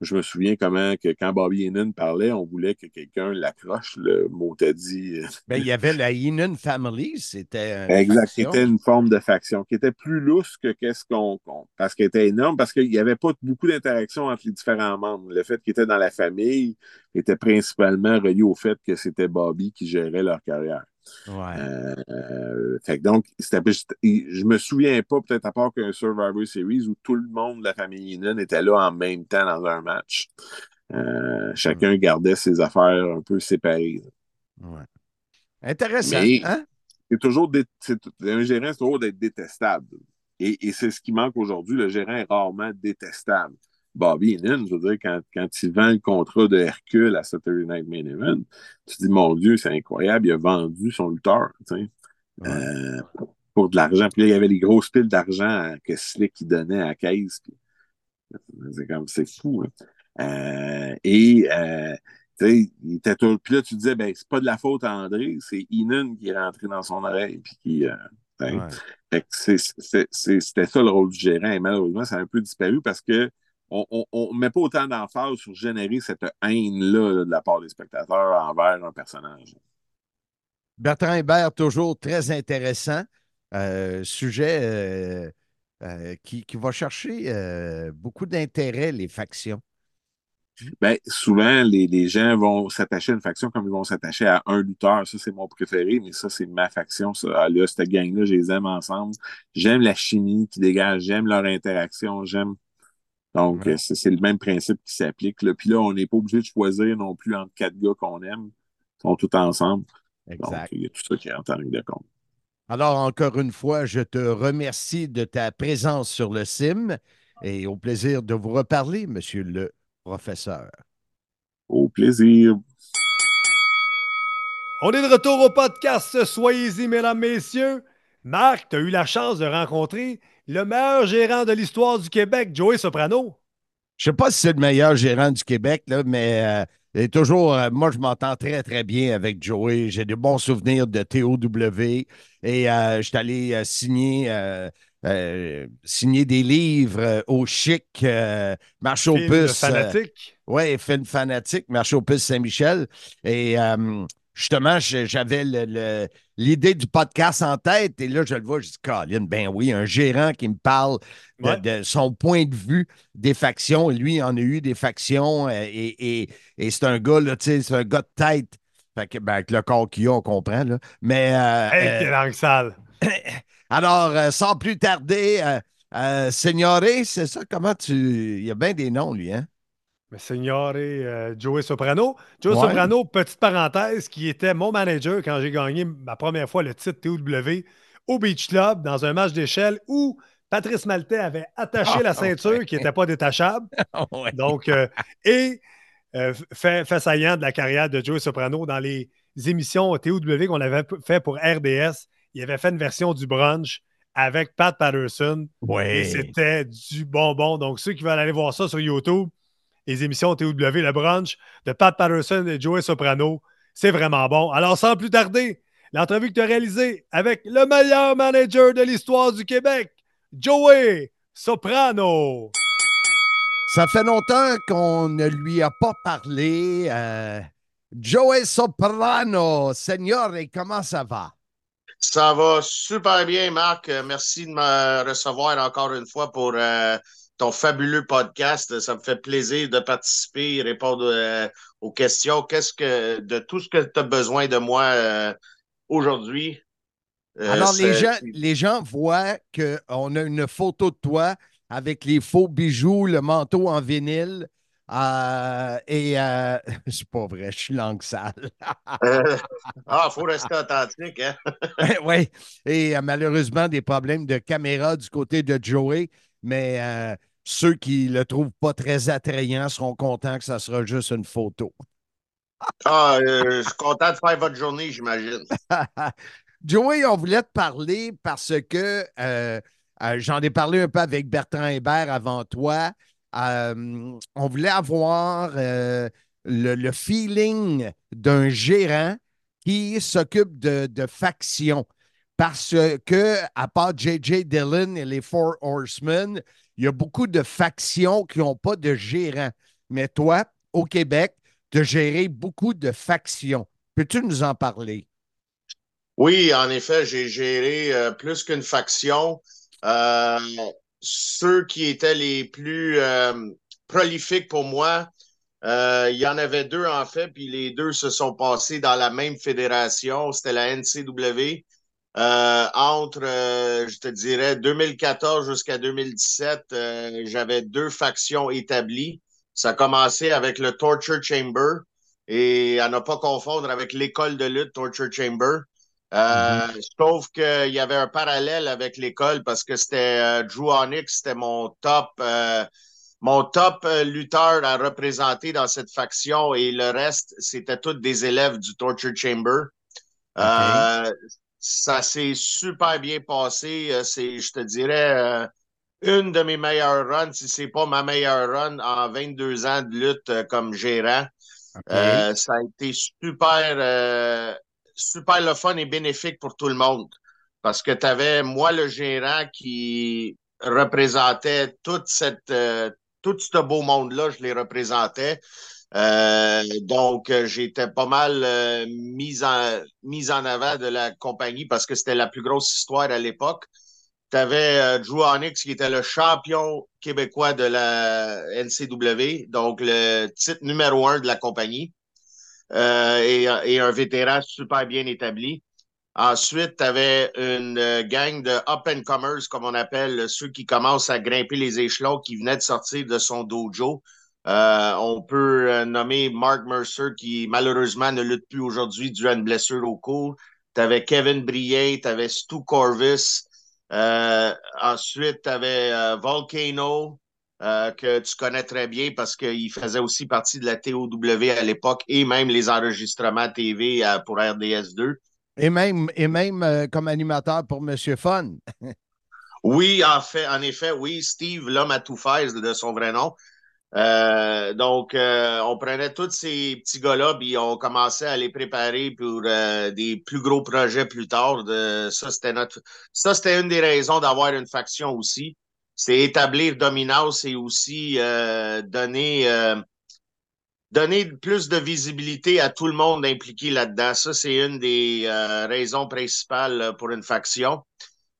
Je me souviens comment que quand Bobby Heenan parlait, on voulait que quelqu'un l'accroche, le mot t'a dit. Ben, il y avait la Heenan Family, c'était. Exact, c'était une forme de faction qui était plus lousse que qu'est-ce qu'on. parce qu'elle était énorme, parce qu'il n'y avait pas beaucoup d'interactions entre les différents membres. Le fait qu'il était dans la famille était principalement relié au fait que c'était Bobby qui gérait leur carrière. Euh, fait donc, je me souviens pas, peut-être à part qu'un Survivor Series où tout le monde de la famille Inan était là en même temps dans un match. Euh, chacun gardait ses affaires un peu séparées. Intéressant. Hein? C'est toujours un gérant, c'est toujours d'être détestable. Et, et c'est ce qui manque aujourd'hui. Le gérant est rarement détestable. Bobby Heenan, je veux dire, quand, quand il vend le contrat de Hercule à Saturday Night Main Event, tu te dis, mon Dieu, c'est incroyable, il a vendu son lutteur, euh, pour de l'argent. Puis là, il y avait des grosses piles d'argent que Slick donnait à caisse. C'est comme, c'est fou. Hein. Euh, et, euh, tu il était tout... Puis là, tu disais, ben, c'est pas de la faute à André, c'est Inan qui est rentré dans son oreille, puis qui... C'était ça le rôle du gérant, et malheureusement, ça a un peu disparu parce que on ne met pas autant d'emphase sur générer cette haine-là de la part des spectateurs envers un personnage. Bertrand Hébert, toujours très intéressant. Euh, sujet euh, euh, qui, va chercher beaucoup d'intérêt, les factions. Bien, souvent, les, gens vont s'attacher à une faction comme ils vont s'attacher à un lutteur. Ça, c'est mon préféré, mais ça, c'est ma faction. Ça. Ah, là, cette gang-là, je les aime ensemble. J'aime la chimie qui dégage, j'aime leur interaction, j'aime donc, c'est le même principe qui s'applique. Puis là, on n'est pas obligé de choisir non plus entre quatre gars qu'on aime. Ils sont tous ensemble. Exact. Donc, il y a tout ça qui rentre en ligne de compte. Alors, encore une fois, je te remercie de ta présence sur le CIM et au plaisir de vous reparler, monsieur le professeur. Au plaisir. On est de retour au podcast. Soyez-y, mesdames, messieurs. Marc, tu as eu la chance de rencontrer le meilleur gérant de l'histoire du Québec, Joey Soprano. Je ne sais pas si c'est le meilleur gérant du Québec, là, mais euh, toujours, euh, moi, je m'entends très, très bien avec Joey. J'ai de bons souvenirs de TOW et euh, je suis allé signer, signer des livres au chic, marche aux puces. fanatique. oui, film fanatique, marche aux puces Saint-Michel. Et justement, j'avais l'idée du podcast en tête et là, je le vois, je dis, Colin, ben oui, un gérant qui me parle de, son point de vue des factions. Lui, il en a eu des factions euh, et, c'est un gars, là, c'est un gars de tête. Fait que, ben, avec le corps qu'il a, on comprend, là. Mais. Euh, hey, euh, sale. Alors, euh, sans plus tarder, euh, c'est ça? Comment tu. Il y a bien des noms, lui, hein? Mais Signore, Joey Soprano. Joey Soprano, petite parenthèse, qui était mon manager quand j'ai gagné ma première fois le titre TOW au Beach Club dans un match d'échelle où Patrice Maltais avait attaché la ah, ceinture qui n'était pas détachable. Donc, et fait, fait saillant de la carrière de Joey Soprano dans les émissions TOW qu'on avait fait pour RDS. Il avait fait une version du brunch avec Pat Patterson. Et c'était du bonbon. Donc, ceux qui veulent aller voir ça sur YouTube, les émissions TOW, le brunch de Pat Patterson et Joey Soprano, c'est vraiment bon. Alors, sans plus tarder, l'entrevue que tu as réalisée avec le meilleur manager de l'histoire du Québec, Joey Soprano. Ça fait longtemps qu'on ne lui a pas parlé. Euh, Joey Soprano, Seigneur, et comment ça va? Ça va super bien, Marc. Merci de me recevoir encore une fois pour euh, ton fabuleux podcast. Ça me fait plaisir de participer, répondre euh, aux questions. Qu'est-ce que de tout ce que tu as besoin de moi euh, aujourd'hui? Alors, les gens, les gens voient qu'on a une photo de toi avec les faux bijoux, le manteau en vinyle. Euh, et euh, c'est pas vrai, je suis langue sale. Euh, ah, il faut rester authentique, hein? oui. Et malheureusement, des problèmes de caméra du côté de Joey, mais ceux qui le trouvent pas très attrayant seront contents que ça sera juste une photo. ah, je suis content de faire votre journée, j'imagine. Joey, on voulait te parler parce que j'en ai parlé un peu avec Bertrand Hébert avant toi. Euh, on voulait avoir euh, le, feeling d'un gérant qui s'occupe de, de factions. Parce que, à part J.J. Dillon et les Four Horsemen, il y a beaucoup de factions qui n'ont pas de gérant. Mais toi, au Québec, tu as géré beaucoup de factions. Peux-tu nous en parler? Oui, en effet, j'ai géré euh, plus qu'une faction ceux qui étaient les plus euh, prolifiques pour moi, euh, il y en avait deux en fait, puis les deux se sont passés dans la même fédération. C'était la NCW. Euh, entre, je te dirais, 2014 jusqu'à 2017, j'avais deux factions établies. Ça a commencé avec le Torture Chamber et à ne pas confondre avec l'école de lutte Torture Chamber. Euh. Je trouve qu'il y avait un parallèle avec l'école parce que c'était euh, Drew Onyx, c'était mon top, euh, mon top lutteur à représenter dans cette faction et le reste, c'était tous des élèves du Torture Chamber. Ça s'est super bien passé. C'est, je te dirais, une de mes meilleures runs, si c'est pas ma meilleure run en 22 ans de lutte comme gérant. ça a été super super le fun et bénéfique pour tout le monde. Parce que tu avais, moi, le gérant qui représentait toute cette, euh, tout ce beau monde-là, je les représentais. Euh, donc, j'étais pas mal euh, mise, en, mise en avant de la compagnie parce que c'était la plus grosse histoire à l'époque. Tu avais Drew Onyx qui était le champion québécois de la NCW, donc le titre numéro un de la compagnie. Euh, et, un vétéran super bien établi. Ensuite, tu avais une euh, gang de up-and-comers, comme on appelle, ceux qui commencent à grimper les échelons, qui venaient de sortir de son dojo. Euh, on peut nommer Mark Mercer, qui malheureusement ne lutte plus aujourd'hui dû à une blessure au cou. Tu avais Kevin Brier, tu avais Stu Corvis. ensuite, tu avais Volcano, euh, que tu connais très bien parce qu'il faisait aussi partie de la TOW à l'époque et même les enregistrements TV euh, pour RDS2. Et même, et même euh, comme animateur pour Monsieur Fun. oui, en, fait, en effet, oui, Steve, l'homme à tout faire de son vrai nom. Donc, on prenait tous ces petits gars-là, puis on commençait à les préparer pour des plus gros projets plus tard. De, ça, c'était notre, ça, c'était une des raisons d'avoir une faction aussi c'est établir dominance et aussi euh, donner, euh, donner plus de visibilité à tout le monde impliqué là-dedans. Ça, c'est une des euh, raisons principales pour une faction.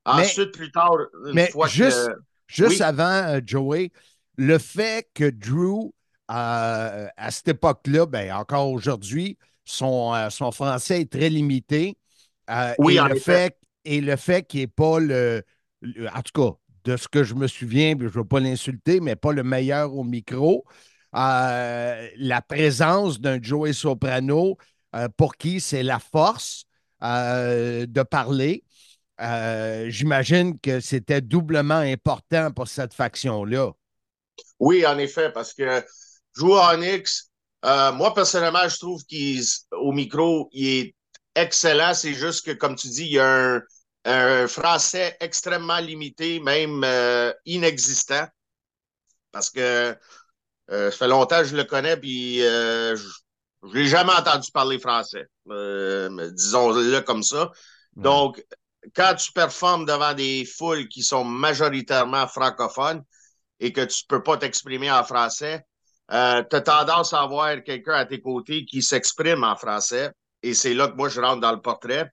Ensuite, plus tard, une mais fois juste, Juste avant, Joey, le fait que Drew, à cette époque-là, ben, encore aujourd'hui, son, son français est très limité. oui, et, en le fait, et le fait qu'il n'est pas le, En tout cas, de ce que je me souviens, je ne veux pas l'insulter, mais pas le meilleur au micro. Euh, la présence d'un Joey Soprano euh, pour qui c'est la force euh, de parler. J'imagine que c'était doublement important pour cette faction-là. Oui, en effet, parce que Joe Onyx, moi personnellement, je trouve qu'au micro, il est excellent. C'est juste que, comme tu dis, il y a un, un français extrêmement limité, même euh, inexistant. Parce que euh, ça fait longtemps que je le connais, puis euh, je n'ai jamais entendu parler français. Disons-le comme ça. Donc, quand tu performes devant des foules qui sont majoritairement francophones et que tu ne peux pas t'exprimer en français, tu as tendance à avoir quelqu'un à tes côtés qui s'exprime en français. Et c'est là que moi, je rentre dans le portrait.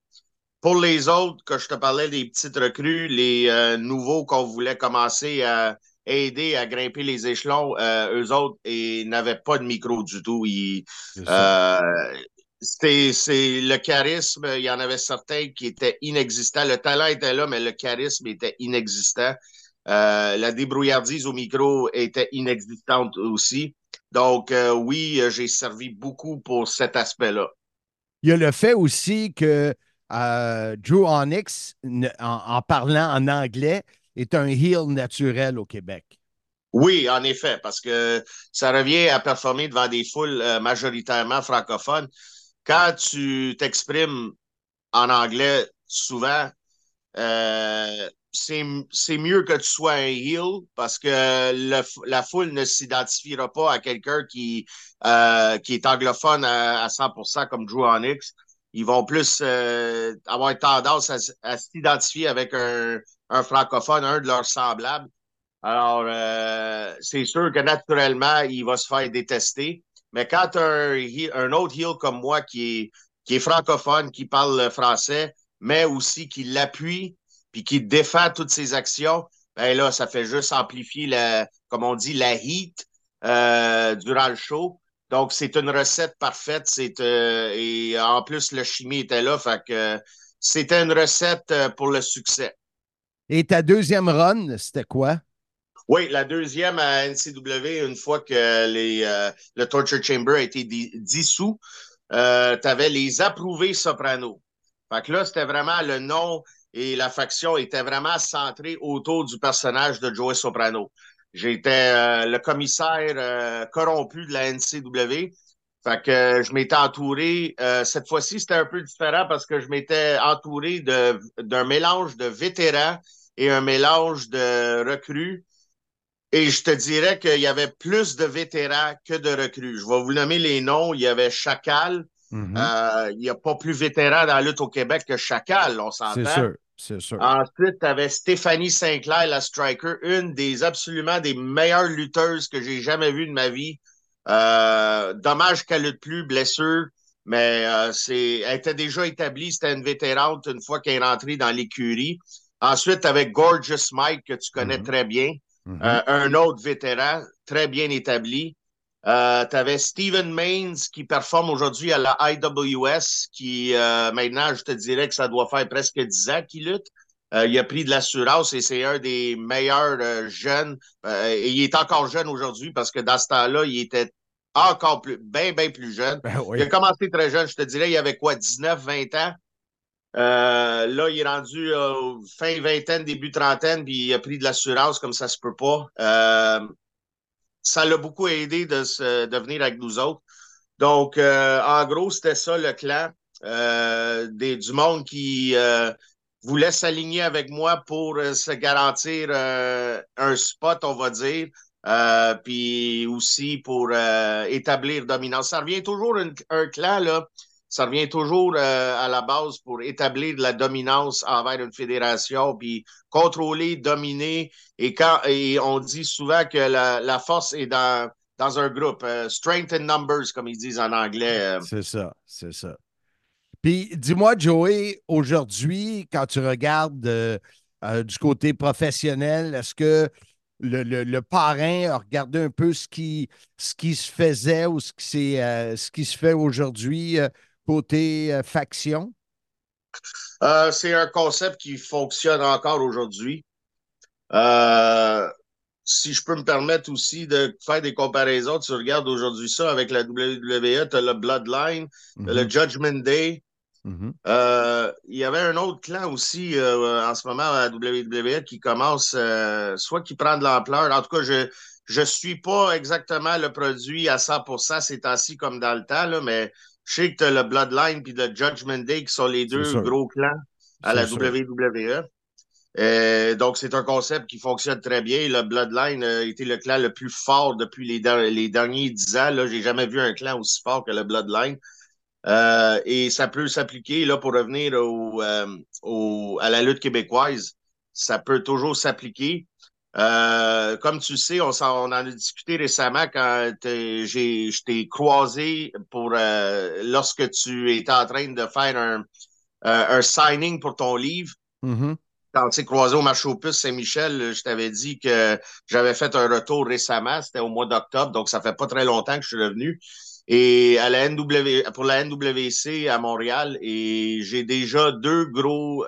Pour les autres, que je te parlais des petites recrues, les euh, nouveaux qu'on voulait commencer à aider à grimper les échelons, euh, eux autres n'avaient pas de micro du tout. Euh, c'était le charisme, il y en avait certains qui étaient inexistants. Le talent était là, mais le charisme était inexistant. La débrouillardise au micro était inexistante aussi. Donc, oui, j'ai servi beaucoup pour cet aspect-là. Il y a le fait aussi que euh, Drew Onyx, en, parlant en anglais, est un heel naturel au Québec. Oui, en effet, parce que ça revient à performer devant des foules euh, majoritairement francophones. Quand tu t'exprimes en anglais, souvent, euh, c'est mieux que tu sois un heel parce que la foule ne s'identifiera pas à quelqu'un qui, qui est anglophone à, à 100% comme Drew Onyx ils vont plus euh, avoir tendance à, s'identifier avec un, francophone, un de leurs semblables. Alors, euh, c'est sûr que naturellement, il va se faire détester. Mais quand as un, autre heel comme moi qui est, qui est francophone, qui parle français, mais aussi qui l'appuie, puis qui défend toutes ses actions, ben là, ça fait juste amplifier, la, comme on dit, la heat euh, durant le show. Donc, c'est une recette parfaite. Euh, et en plus, le chimie était là. Fait que c'était une recette euh, pour le succès. Et ta deuxième run, c'était quoi? Oui, la deuxième à NCW, une fois que les, euh, le Torture Chamber a été dissous, tu avais les approuvés soprano. Fait que là, c'était vraiment le nom et la faction était vraiment centrée autour du personnage de Joey Soprano. J'étais euh, le commissaire euh, corrompu de la NCW. Fait que je m'étais entouré. Euh, cette fois-ci, c'était un peu différent parce que je m'étais entouré d'un mélange de vétérans et un mélange de recrues. Et je te dirais qu'il y avait plus de vétérans que de recrues. Je vais vous nommer les noms. Il y avait Chacal. Mm-hmm. il n'y a pas plus vétéran dans la lutte au Québec que Chacal, on s'entend. C'est sûr. Ensuite, tu avais Stéphanie Sinclair, la striker, une des absolument des meilleures lutteuses que j'ai jamais vues de ma vie. Euh, dommage qu'elle lutte plus, blessure, mais euh, c'est, elle était déjà établie, c'était une vétérante une fois qu'elle est rentrée dans l'écurie. Ensuite, tu avais Gorgeous Mike, que tu connais mm-hmm. très bien, mm-hmm. euh, un autre vétéran, très bien établi. Euh, tu avais Steven Mains qui performe aujourd'hui à la IWS, qui euh, maintenant, je te dirais que ça doit faire presque 10 ans qu'il lutte. Euh, il a pris de l'assurance et c'est un des meilleurs euh, jeunes. et il est encore jeune aujourd'hui parce que dans ce temps-là, il était encore plus, bien, bien plus jeune. Ben il a commencé très jeune, je te dirais, il avait quoi, 19, 20 ans? là, il est rendu fin vingtaine, début trentaine, puis il a pris de l'assurance comme ça se peut pas ça l'a beaucoup aidé de, venir avec nous autres. Donc, euh, en gros, c'était ça le clan euh, des, du monde qui euh, voulait s'aligner avec moi pour se garantir un spot, on va dire, puis aussi pour établir dominance. Ça revient toujours un clan, là, ça revient toujours euh, à la base pour établir de la dominance envers une fédération, puis contrôler, dominer. Et quand et on dit souvent que la, force est dans dans un groupe. strength in numbers, comme ils disent en anglais. C'est ça, c'est ça. Puis dis-moi, Joey, aujourd'hui, quand tu regardes du côté professionnel, est-ce que le, parrain a regardé un peu ce qui, ce qui se faisait ou ce qui, ce qui se fait aujourd'hui côté faction? Euh, c'est un concept qui fonctionne encore aujourd'hui. Euh, si je peux me permettre aussi de faire des comparaisons, tu regardes aujourd'hui ça avec la WWE, tu as le Bloodline, le mhm. Judgment Day. Mhm. Euh, il y avait un autre clan aussi en ce moment à la WWE qui commence, soit qui prend de l'ampleur. En tout cas, je je suis pas exactement le produit à 100% ces temps-ci comme dans le temps, là, mais je sais que tu as le Bloodline et le Judgment Day qui sont les deux gros clans à la WWE. Euh, donc, c'est un concept qui fonctionne très bien. Le Bloodline a été le clan le plus fort depuis les, les derniers dix ans. Je n'ai jamais vu un clan aussi fort que le Bloodline. Euh, et ça peut s'appliquer là pour revenir au, euh, au, à la lutte québécoise. Ça peut toujours s'appliquer. Euh, comme tu sais, on, en, a discuté récemment quand je t'ai croisé pour euh, lorsque tu étais en train de faire un, euh, un signing pour ton livre. Mm-hmm. Quand tu croisé au marché aux puces Saint-Michel, je t'avais dit que j'avais fait un retour récemment, c'était au mois d'octobre, donc ça fait pas très longtemps que je suis revenu. Et à la NW, pour la NWC à Montréal, et j'ai déjà deux gros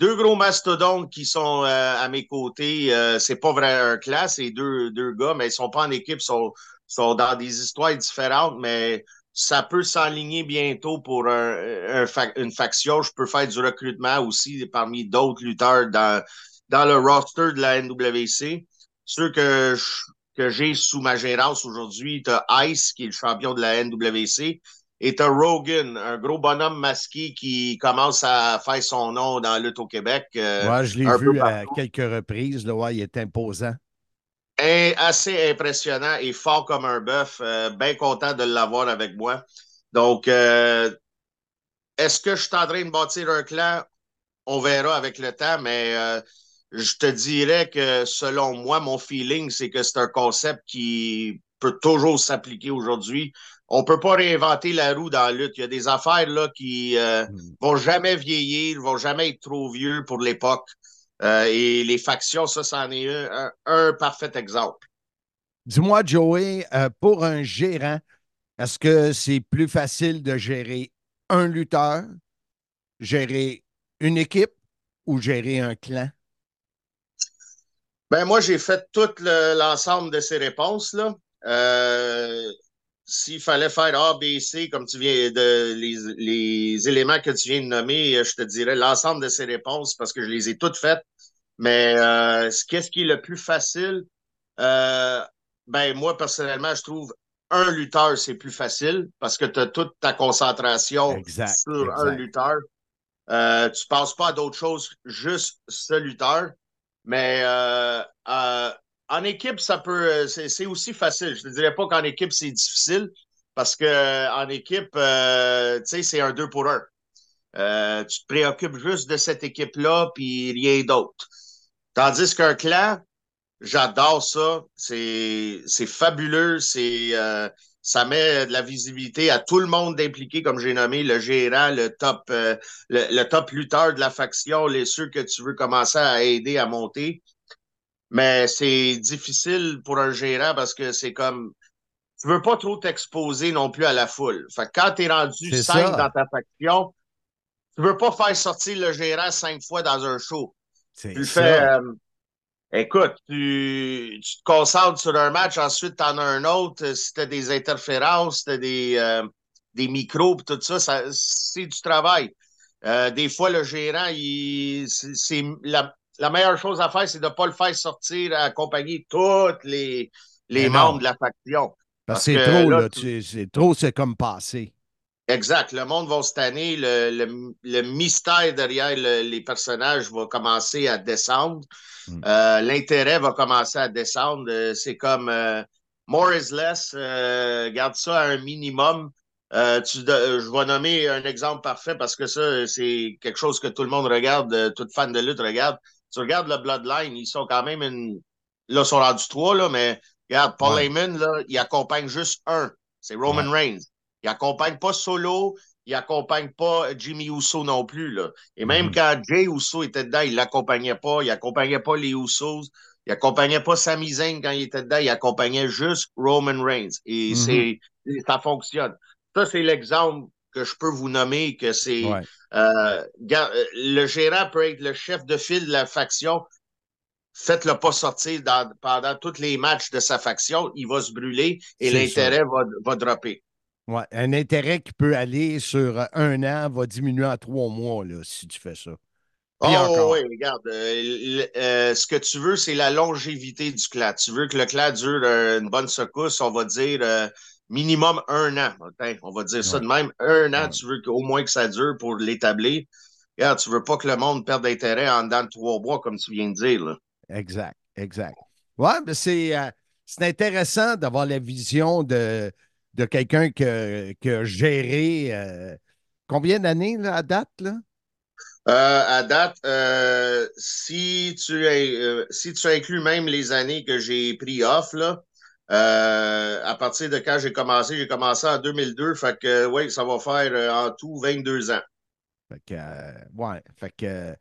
deux gros mastodontes qui sont euh, à mes côtés. Euh, c'est pas vrai un classe, c'est deux, deux gars, mais ils sont pas en équipe, sont, sont dans des histoires différentes, mais ça peut s'enligner bientôt pour un, une faction. Je peux faire du recrutement aussi parmi d'autres lutteurs dans, dans le roster de la NWC. Ceux que, que j'ai sous ma gérance aujourd'hui, tu Ice, qui est le champion de la NWC, et t'as Rogan, un gros bonhomme masqué qui commence à faire son nom dans la lutte au Québec. Euh, je l'ai vu à quelques reprises. Là, il est imposant. assez impressionnant et fort comme un bœuf. Euh, bien content de l'avoir avec moi. Donc, euh, est-ce que je suis en train de bâtir un clan? On verra avec le temps, mais je te dirais que selon moi, mon feeling, c'est que c'est un concept qui peut toujours s'appliquer aujourd'hui on peut pas réinventer la roue dans la lutte. Il y a des affaires là qui euh, hmm. vont jamais vieillir, vont jamais être trop vieux pour l'époque. Euh, et les factions, ça, c'en est un, parfait exemple. Dis-moi, Joey, euh, pour un gérant, est-ce que c'est plus facile de gérer un lutteur, gérer une équipe ou gérer un clan? Ben moi, j'ai fait tout l'ensemble de ces réponses. Euh, s'il fallait faire A, B, C, comme tu viens de les, éléments que tu viens de nommer, euh, je te dirais l'ensemble de ces réponses parce que je les ai toutes faites. Mais euh, qu'est-ce qui est le plus facile? Euh, ben, moi, personnellement, je trouve un lutteur, c'est plus facile parce que tu as toute ta concentration sur un lutteur. Euh, tu ne passes pas à d'autres choses, juste ce lutteur. Mais en équipe, ça peut, euh, c'est aussi facile. Je ne te dirais pas qu'en équipe, c'est difficile parce qu'en équipe, euh, tu sais, c'est un deux pour un. Euh, tu te préoccupes juste de cette équipe-là, puis rien d'autre. Tandis qu'un clan, j'adore ça. C'est fabuleux. C'est ça met de la visibilité à tout le monde impliqué, comme j'ai nommé, le gérant, le top, le, top lutteur de la faction, les ceux que tu veux commencer à aider à monter. Mais c'est difficile pour un gérant parce que c'est comme tu veux pas trop t'exposer non plus à la foule. Fait que quand tu es rendu cinq dans ta faction, tu veux pas faire sortir le gérant cinq fois dans un show. Tu le fais. Euh, écoute, tu, tu, te concentres sur un match, ensuite tu en as un autre. Si tu des interférences, tu as des, euh, des micros, tout ça, ça c'est du travail. Euh, des fois, le gérant, il, c'est la, la meilleure chose à faire, c'est de ne pas le faire sortir accompagner tous les, les membres de la faction. Parce, que c'est trop, là, c'est trop, c'est comme passé. Exact. Le monde va se tanner. Le, le, mystère derrière les personnages va commencer à descendre. Hmm. Euh, l'intérêt va commencer à descendre. Euh, c'est comme euh, more is less. garde ça à un minimum. Tu, je vais nommer un exemple parfait parce que ça, c'est quelque chose que tout le monde regarde, tout fan de lutte regarde tu regardes le Bloodline, ils sont quand même une. Là, ils sont rendus trois, là, mais Regarde, Paul Heyman, là, il accompagne juste un. C'est Roman Reigns. Il accompagne pas Solo, il accompagne pas Jimmy Uso non plus. Là. Et même mm-hmm. quand Jay Uso était dedans, il l'accompagnait pas. Il accompagnait pas les Usos. Il accompagnait pas Sami Zayn quand il était dedans. Il accompagnait juste Roman Reigns. Et mm-hmm. c'est ça fonctionne. Ça, c'est l'exemple que je peux vous nommer que c'est euh, euh, le gérant peut être le chef de file de la faction. Faites-le pas sortir pendant tous les matchs de sa faction, il va se brûler et l'intérêt va, va dropper. Ouais, un intérêt qui peut aller sur un an va diminuer en trois mois là, si tu fais ça. oh oui, regarde. Euh, ce que tu veux, c'est la longévité du clat. Tu veux que le clat dure une bonne secousse, on va dire minimum un an. On va dire ça de même. Un an, tu veux au moins que ça dure pour l'établir. Regarde, tu veux pas que le monde perde d'intérêt en dedans de trois mois, comme tu viens de dire. Exact, exact. Ouais, mais euh, c'est intéressant d'avoir la vision de, de quelqu'un qui a géré euh, combien d'années à date? Là? Euh, à date, si, tu si tu inclus même les années que j'ai pris off, là, euh, à partir de quand j'ai commencé, j'ai commencé en 2002, fait que oui, ça va faire euh, en tout 22 ans. Fait que, euh, ouais, fait que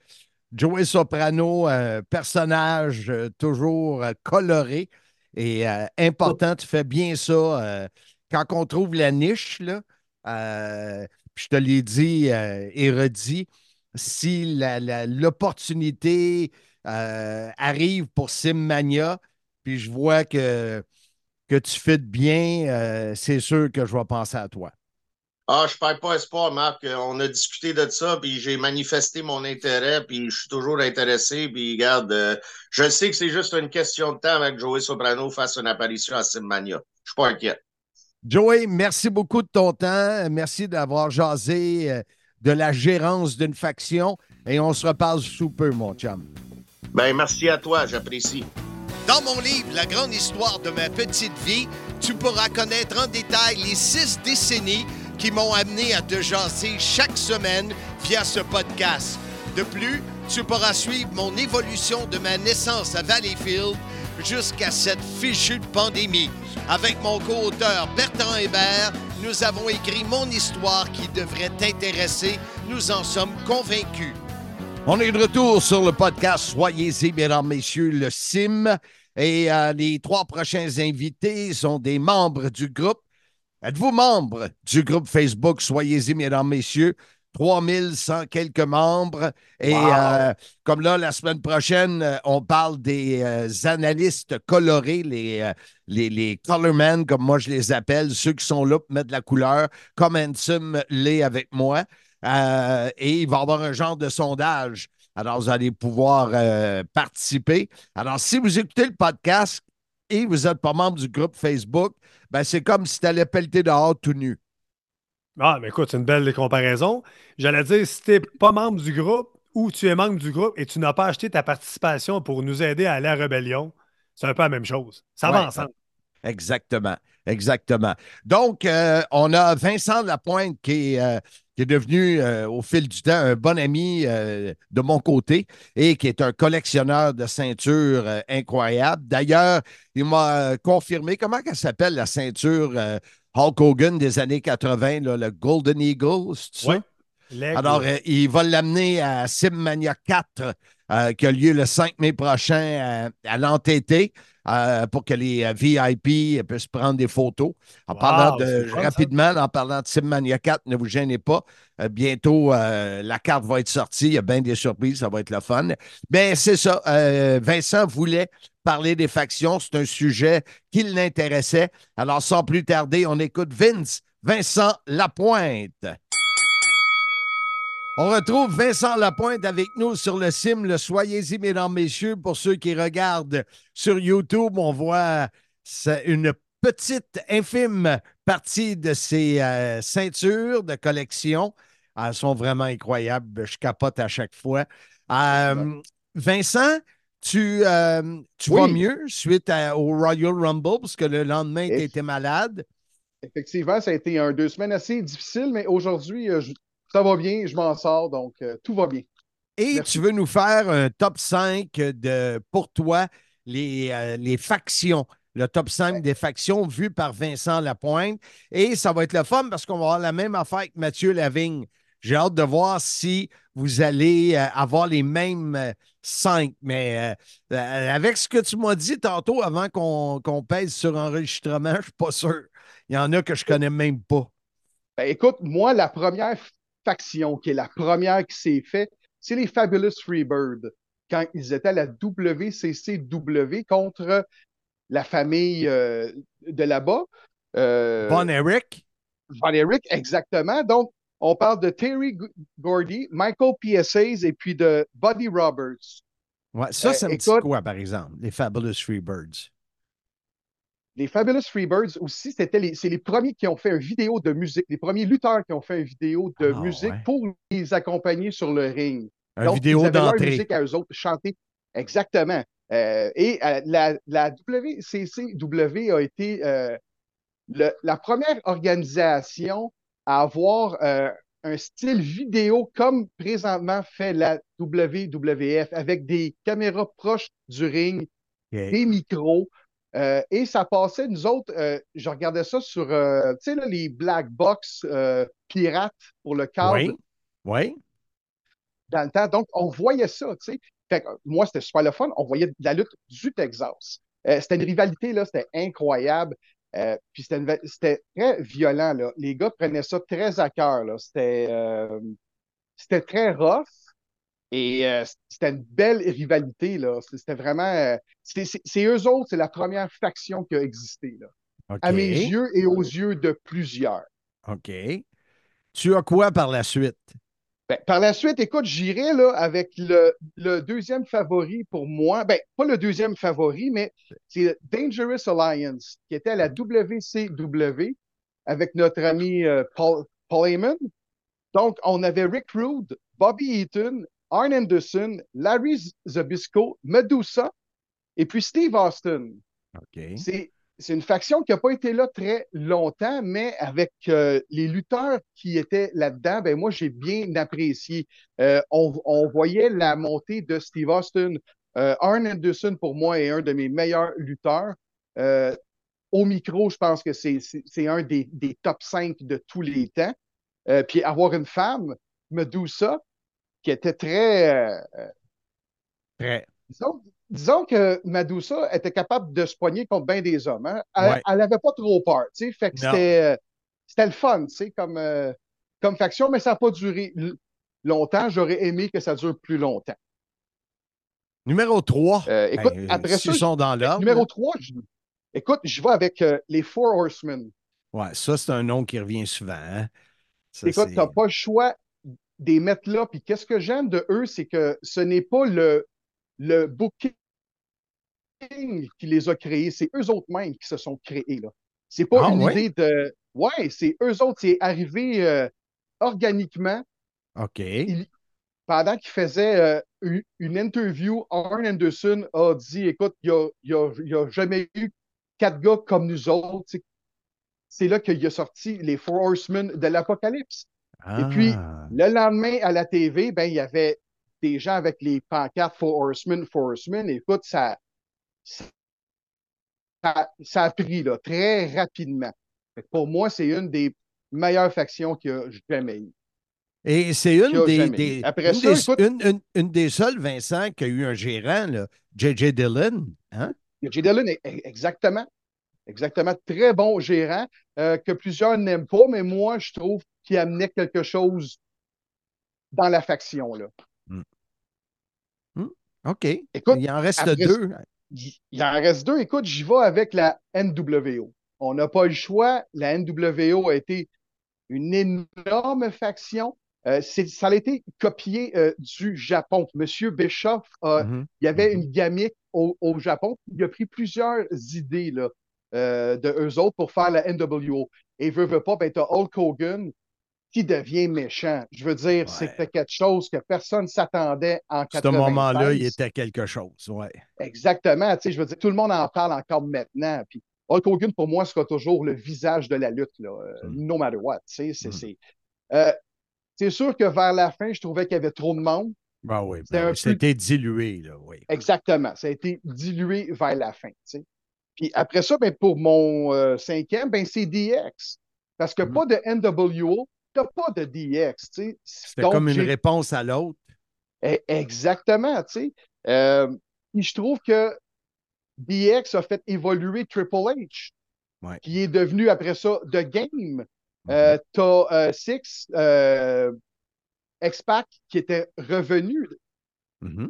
Joey Soprano, personnage toujours coloré et important, tu fais bien ça. quand on trouve la niche, là, je te l'ai dit et redit, si l'opportunité arrive pour Simmania, puis je vois que que tu fites bien, euh, c'est sûr que je vais penser à toi. Ah, je ne perds pas espoir, Marc. On a discuté de ça, puis j'ai manifesté mon intérêt, puis je suis toujours intéressé. Puis regarde, euh, je sais que c'est juste une question de temps avec Joey Soprano fasse une apparition à Simmania. Je ne suis pas inquiet. Joey, merci beaucoup de ton temps. Merci d'avoir jasé euh, de la gérance d'une faction. Et on se reparle sous peu, mon chum. Ben, merci à toi, j'apprécie. Dans mon livre La grande histoire de ma petite vie, tu pourras connaître en détail les six décennies qui m'ont amené à te jaser chaque semaine via ce podcast. De plus, tu pourras suivre mon évolution de ma naissance à Valleyfield jusqu'à cette fichue pandémie. Avec mon co-auteur Bertrand Hébert, nous avons écrit mon histoire qui devrait t'intéresser. Nous en sommes convaincus. On est de retour sur le podcast Soyez-y, mesdames, messieurs, le CIM. Et euh, les trois prochains invités sont des membres du groupe. Êtes-vous membre du groupe Facebook Soyez-y, mesdames, messieurs? 3100 quelques membres. Et euh, comme là, la semaine prochaine, euh, on parle des analystes colorés, les, les, les colormen, comme moi je les appelle, ceux qui sont là pour mettre de la couleur, comme Ansem l'est avec moi. Et il va y avoir un genre de sondage alors, vous allez pouvoir euh, participer. Alors, si vous écoutez le podcast et vous n'êtes pas membre du groupe Facebook, ben, c'est comme si tu allais pelleter dehors tout nu. Ah, mais écoute, c'est une belle comparaison. J'allais dire, si tu n'es pas membre du groupe ou tu es membre du groupe et tu n'as pas acheté ta participation pour nous aider à aller à la rébellion, c'est un peu la même chose. Ça va ensemble. Exactement. Exactement. Donc, euh, on a Vincent Lapointe qui est, euh, qui est devenu euh, au fil du temps un bon ami euh, de mon côté et qui est un collectionneur de ceintures euh, incroyable. D'ailleurs, il m'a confirmé comment elle s'appelle la ceinture Hulk Hogan des années 80, le Golden Eagle, c'est ça? Alors, il va l'amener à Simmania 4 qui a lieu le 5 mai prochain à, à l'entêté. Euh, pour que les euh, VIP puissent prendre des photos. En parlant de, rapidement, en parlant de Simmania 4, ne vous gênez pas. Euh, bientôt, la carte va être sortie. Il y a bien des surprises, ça va être le fun. Mais c'est ça. Vincent voulait parler des factions. C'est un sujet qui l'intéressait. Alors, sans plus tarder, on écoute Vince, Vincent Lapointe. On retrouve Vincent Lapointe avec nous sur le sim. Le Soyez-y, mesdames, messieurs. Pour ceux qui regardent sur YouTube, on voit une petite, infime partie de ces euh, ceintures de collection. Elles sont vraiment incroyables. Je capote à chaque fois. Euh, Vincent, tu, euh, tu vas mieux suite au Royal Rumble parce que le lendemain, tu étais malade. Effectivement, ça a été un deux semaines assez difficile, mais aujourd'hui, je ça va bien, je m'en sors, donc euh, tout va bien. Et tu veux nous faire un top 5 de, pour toi, les, euh, les factions le top 5 des factions vu par Vincent Lapointe. Et ça va être le fun parce qu'on va avoir la même affaire avec Mathieu Lavigne. J'ai hâte de voir si vous allez euh, avoir les mêmes euh, cinq. Mais euh, avec ce que tu m'as dit tantôt avant qu'on pèse sur enregistrement, je ne suis pas sûr. Il y en a que je ne connais même pas. Ben, écoute, moi, la première faction qui est la première qui s'est faite, c'est les Fabulous Freebirds. Quand ils étaient à la WCCW contre la famille de là-bas. Von Eric. Von Eric, exactement. Donc, on parle de Terry Gordy, Michael PSAs et puis de Buddy Roberts. Ouais, ça, ça me dit quoi, par exemple, les Fabulous Freebirds? Les Fabulous Freebirds aussi, c'était les, c'est les premiers qui ont fait une vidéo de musique, les premiers lutteurs qui ont fait une vidéo de ah, musique pour les accompagner sur le ring. Une Donc, vidéo ils d'entrée. Leur musique à eux autres, chanter. Exactement. Euh, et euh, la, la, WCCW a été euh, le, la première organisation à avoir un style vidéo comme présentement fait la WWF avec des caméras proches du ring, des micros. Euh, et ça passait, nous autres, euh, je regardais ça sur, tu sais, les black box pirates pour le câble. Oui. oui. Dans le temps. Donc, on voyait ça, tu sais. Fait moi, c'était super le fun. On voyait la lutte du Texas. c'était une rivalité, là, c'était incroyable. Euh, puis c'était très violent. Là. Les gars prenaient ça très à cœur. Euh, c'était très rough. Et euh, c'était une belle rivalité. C'était vraiment. c'est eux autres, c'est la première faction qui a existé. Là. À mes yeux et aux yeux de plusieurs. OK. Tu as quoi par la suite? Ben, par la suite, écoute, j'irai là avec le, deuxième favori pour moi. Ben, pas le deuxième favori, mais c'est Dangerous Alliance, qui était à la WCW avec notre ami euh, Paul, Heyman. Donc, on avait Rick Rude, Bobby Eaton, Arn Anderson, Larry Zabisco, Medusa et puis Steve Austin. C'est c'est une faction qui n'a pas été là très longtemps, mais avec euh, les lutteurs qui étaient là-dedans, ben moi, j'ai bien apprécié. Euh, on, voyait la montée de Steve Austin. Euh, Arn Anderson, pour moi, est un de mes meilleurs lutteurs. au micro, je pense que c'est un des, top 5 de tous les temps. puis avoir une femme, Medusa, qui était très... très disons que Madusa était capable de se poigner contre bien des hommes. Hein. Elle n'avait pas trop peur. Fait que c'était, le fun comme, euh, comme faction, mais ça n'a pas duré longtemps. J'aurais aimé que ça dure plus longtemps. Numéro 3. Euh, écoute, ben, après ça, sont dans l'ordre. Numéro 3, écoute, je vais avec euh, les Four Horsemen. Ouais, ça, c'est un nom qui revient souvent. Hein. écoute, tu n'as pas le choix des mettre là. Puis qu'est-ce que j'aime de eux, c'est que ce n'est pas le, le booking qui les a créés, c'est eux autres mêmes qui se sont créés. Là. C'est pas ah, une idée de. Ouais, c'est eux autres, c'est arrivé euh, organiquement. OK. pendant qu'ils faisaient euh, une, interview, Arn Anderson a dit Écoute, il n'y a, jamais eu quatre gars comme nous autres. C'est là qu'il a sorti les Four Horsemen de l'Apocalypse. Et puis, ah. le lendemain, à la TV, ben, il y avait des gens avec les pancartes Four Horsemen, Four Horsemen. Écoute, ça, ça, a pris là, très rapidement. Pour moi, c'est une des meilleures factions qu'il y a jamais eu. Et c'est une des, Après une, ça, des une, des seules, Vincent, qui a eu un gérant, J.J. Dillon. Hein? J.J. Dillon, exactement. Exactement. Très bon gérant euh, que plusieurs n'aiment pas, mais moi, je trouve qu'il amenait quelque chose dans la faction. Là. Hmm. Hmm. OK. Écoute, il en reste deux il en reste deux. Écoute, j'y vais avec la NWO. On n'a pas le choix. La NWO a été une énorme faction. Euh, ça a été copié euh, du Japon. Monsieur Bischoff, mm-hmm. il y avait mm-hmm. une gamique au, Japon. Il a pris plusieurs idées là, euh, de eux autres pour faire la NWO. Et veut, veut pas, ben, tu as Hulk Hogan qui devient méchant. Je veux dire, c'était quelque chose que personne ne s'attendait en 90. À ce moment-là, il était quelque chose, ouais. Exactement. Tu sais, je veux dire, tout le monde en parle encore maintenant. Puis Hulk Hogan, pour moi, sera toujours le visage de la lutte, là, euh, mm. no matter what. Tu sais, c'est, mm. euh, c'est sûr que vers la fin, je trouvais qu'il y avait trop de monde. Ben oui, ben c'était dilué, là, oui. Exactement. Ça a été dilué vers la fin. Tu sais. Puis après ça, ben, pour mon euh, cinquième, ben, c'est DX. Parce que mm. pas de NWO, t'as pas de DX. C'était comme une réponse à l'autre. Eh, exactement, tu sais. Euh, je trouve que DX a fait évoluer Triple H, qui est devenu après ça The Game. Euh, t'as euh, Six, X-Pac, qui était revenu mm-hmm.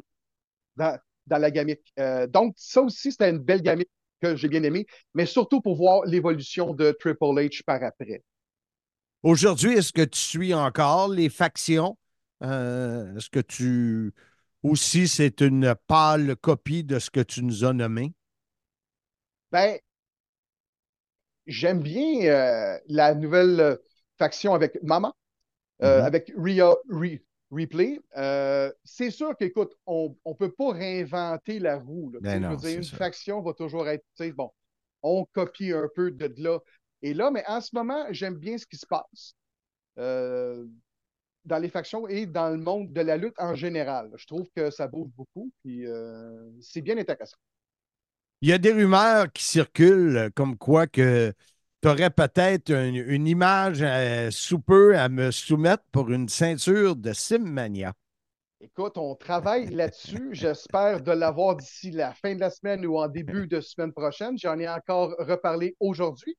dans, la gamique. donc, ça aussi, c'était une belle gamique que j'ai bien aimée, mais surtout pour voir l'évolution de Triple H par après. Aujourd'hui, est-ce que tu suis encore les factions? est-ce que tu aussi c'est une pâle copie de ce que tu nous as nommé? Ben, j'aime bien euh, la nouvelle euh, faction avec Mama, euh, mm-hmm. avec Ria Replay. c'est sûr qu'écoute, on ne peut pas réinventer la roue. Ben une faction va toujours être, bon, on copie un peu de là et là, mais en ce moment, j'aime bien ce qui se passe dans les factions et dans le monde de la lutte en général. Je trouve que ça bouge beaucoup, puis c'est bien intéressant. Il y a des rumeurs qui circulent euh, comme quoi que tu aurais peut-être une, image euh, sous peu à me soumettre pour une ceinture de Simmania. Écoute, on travaille là-dessus. J'espère de l'avoir d'ici la fin de la semaine ou en début de semaine prochaine. J'en ai encore reparlé aujourd'hui.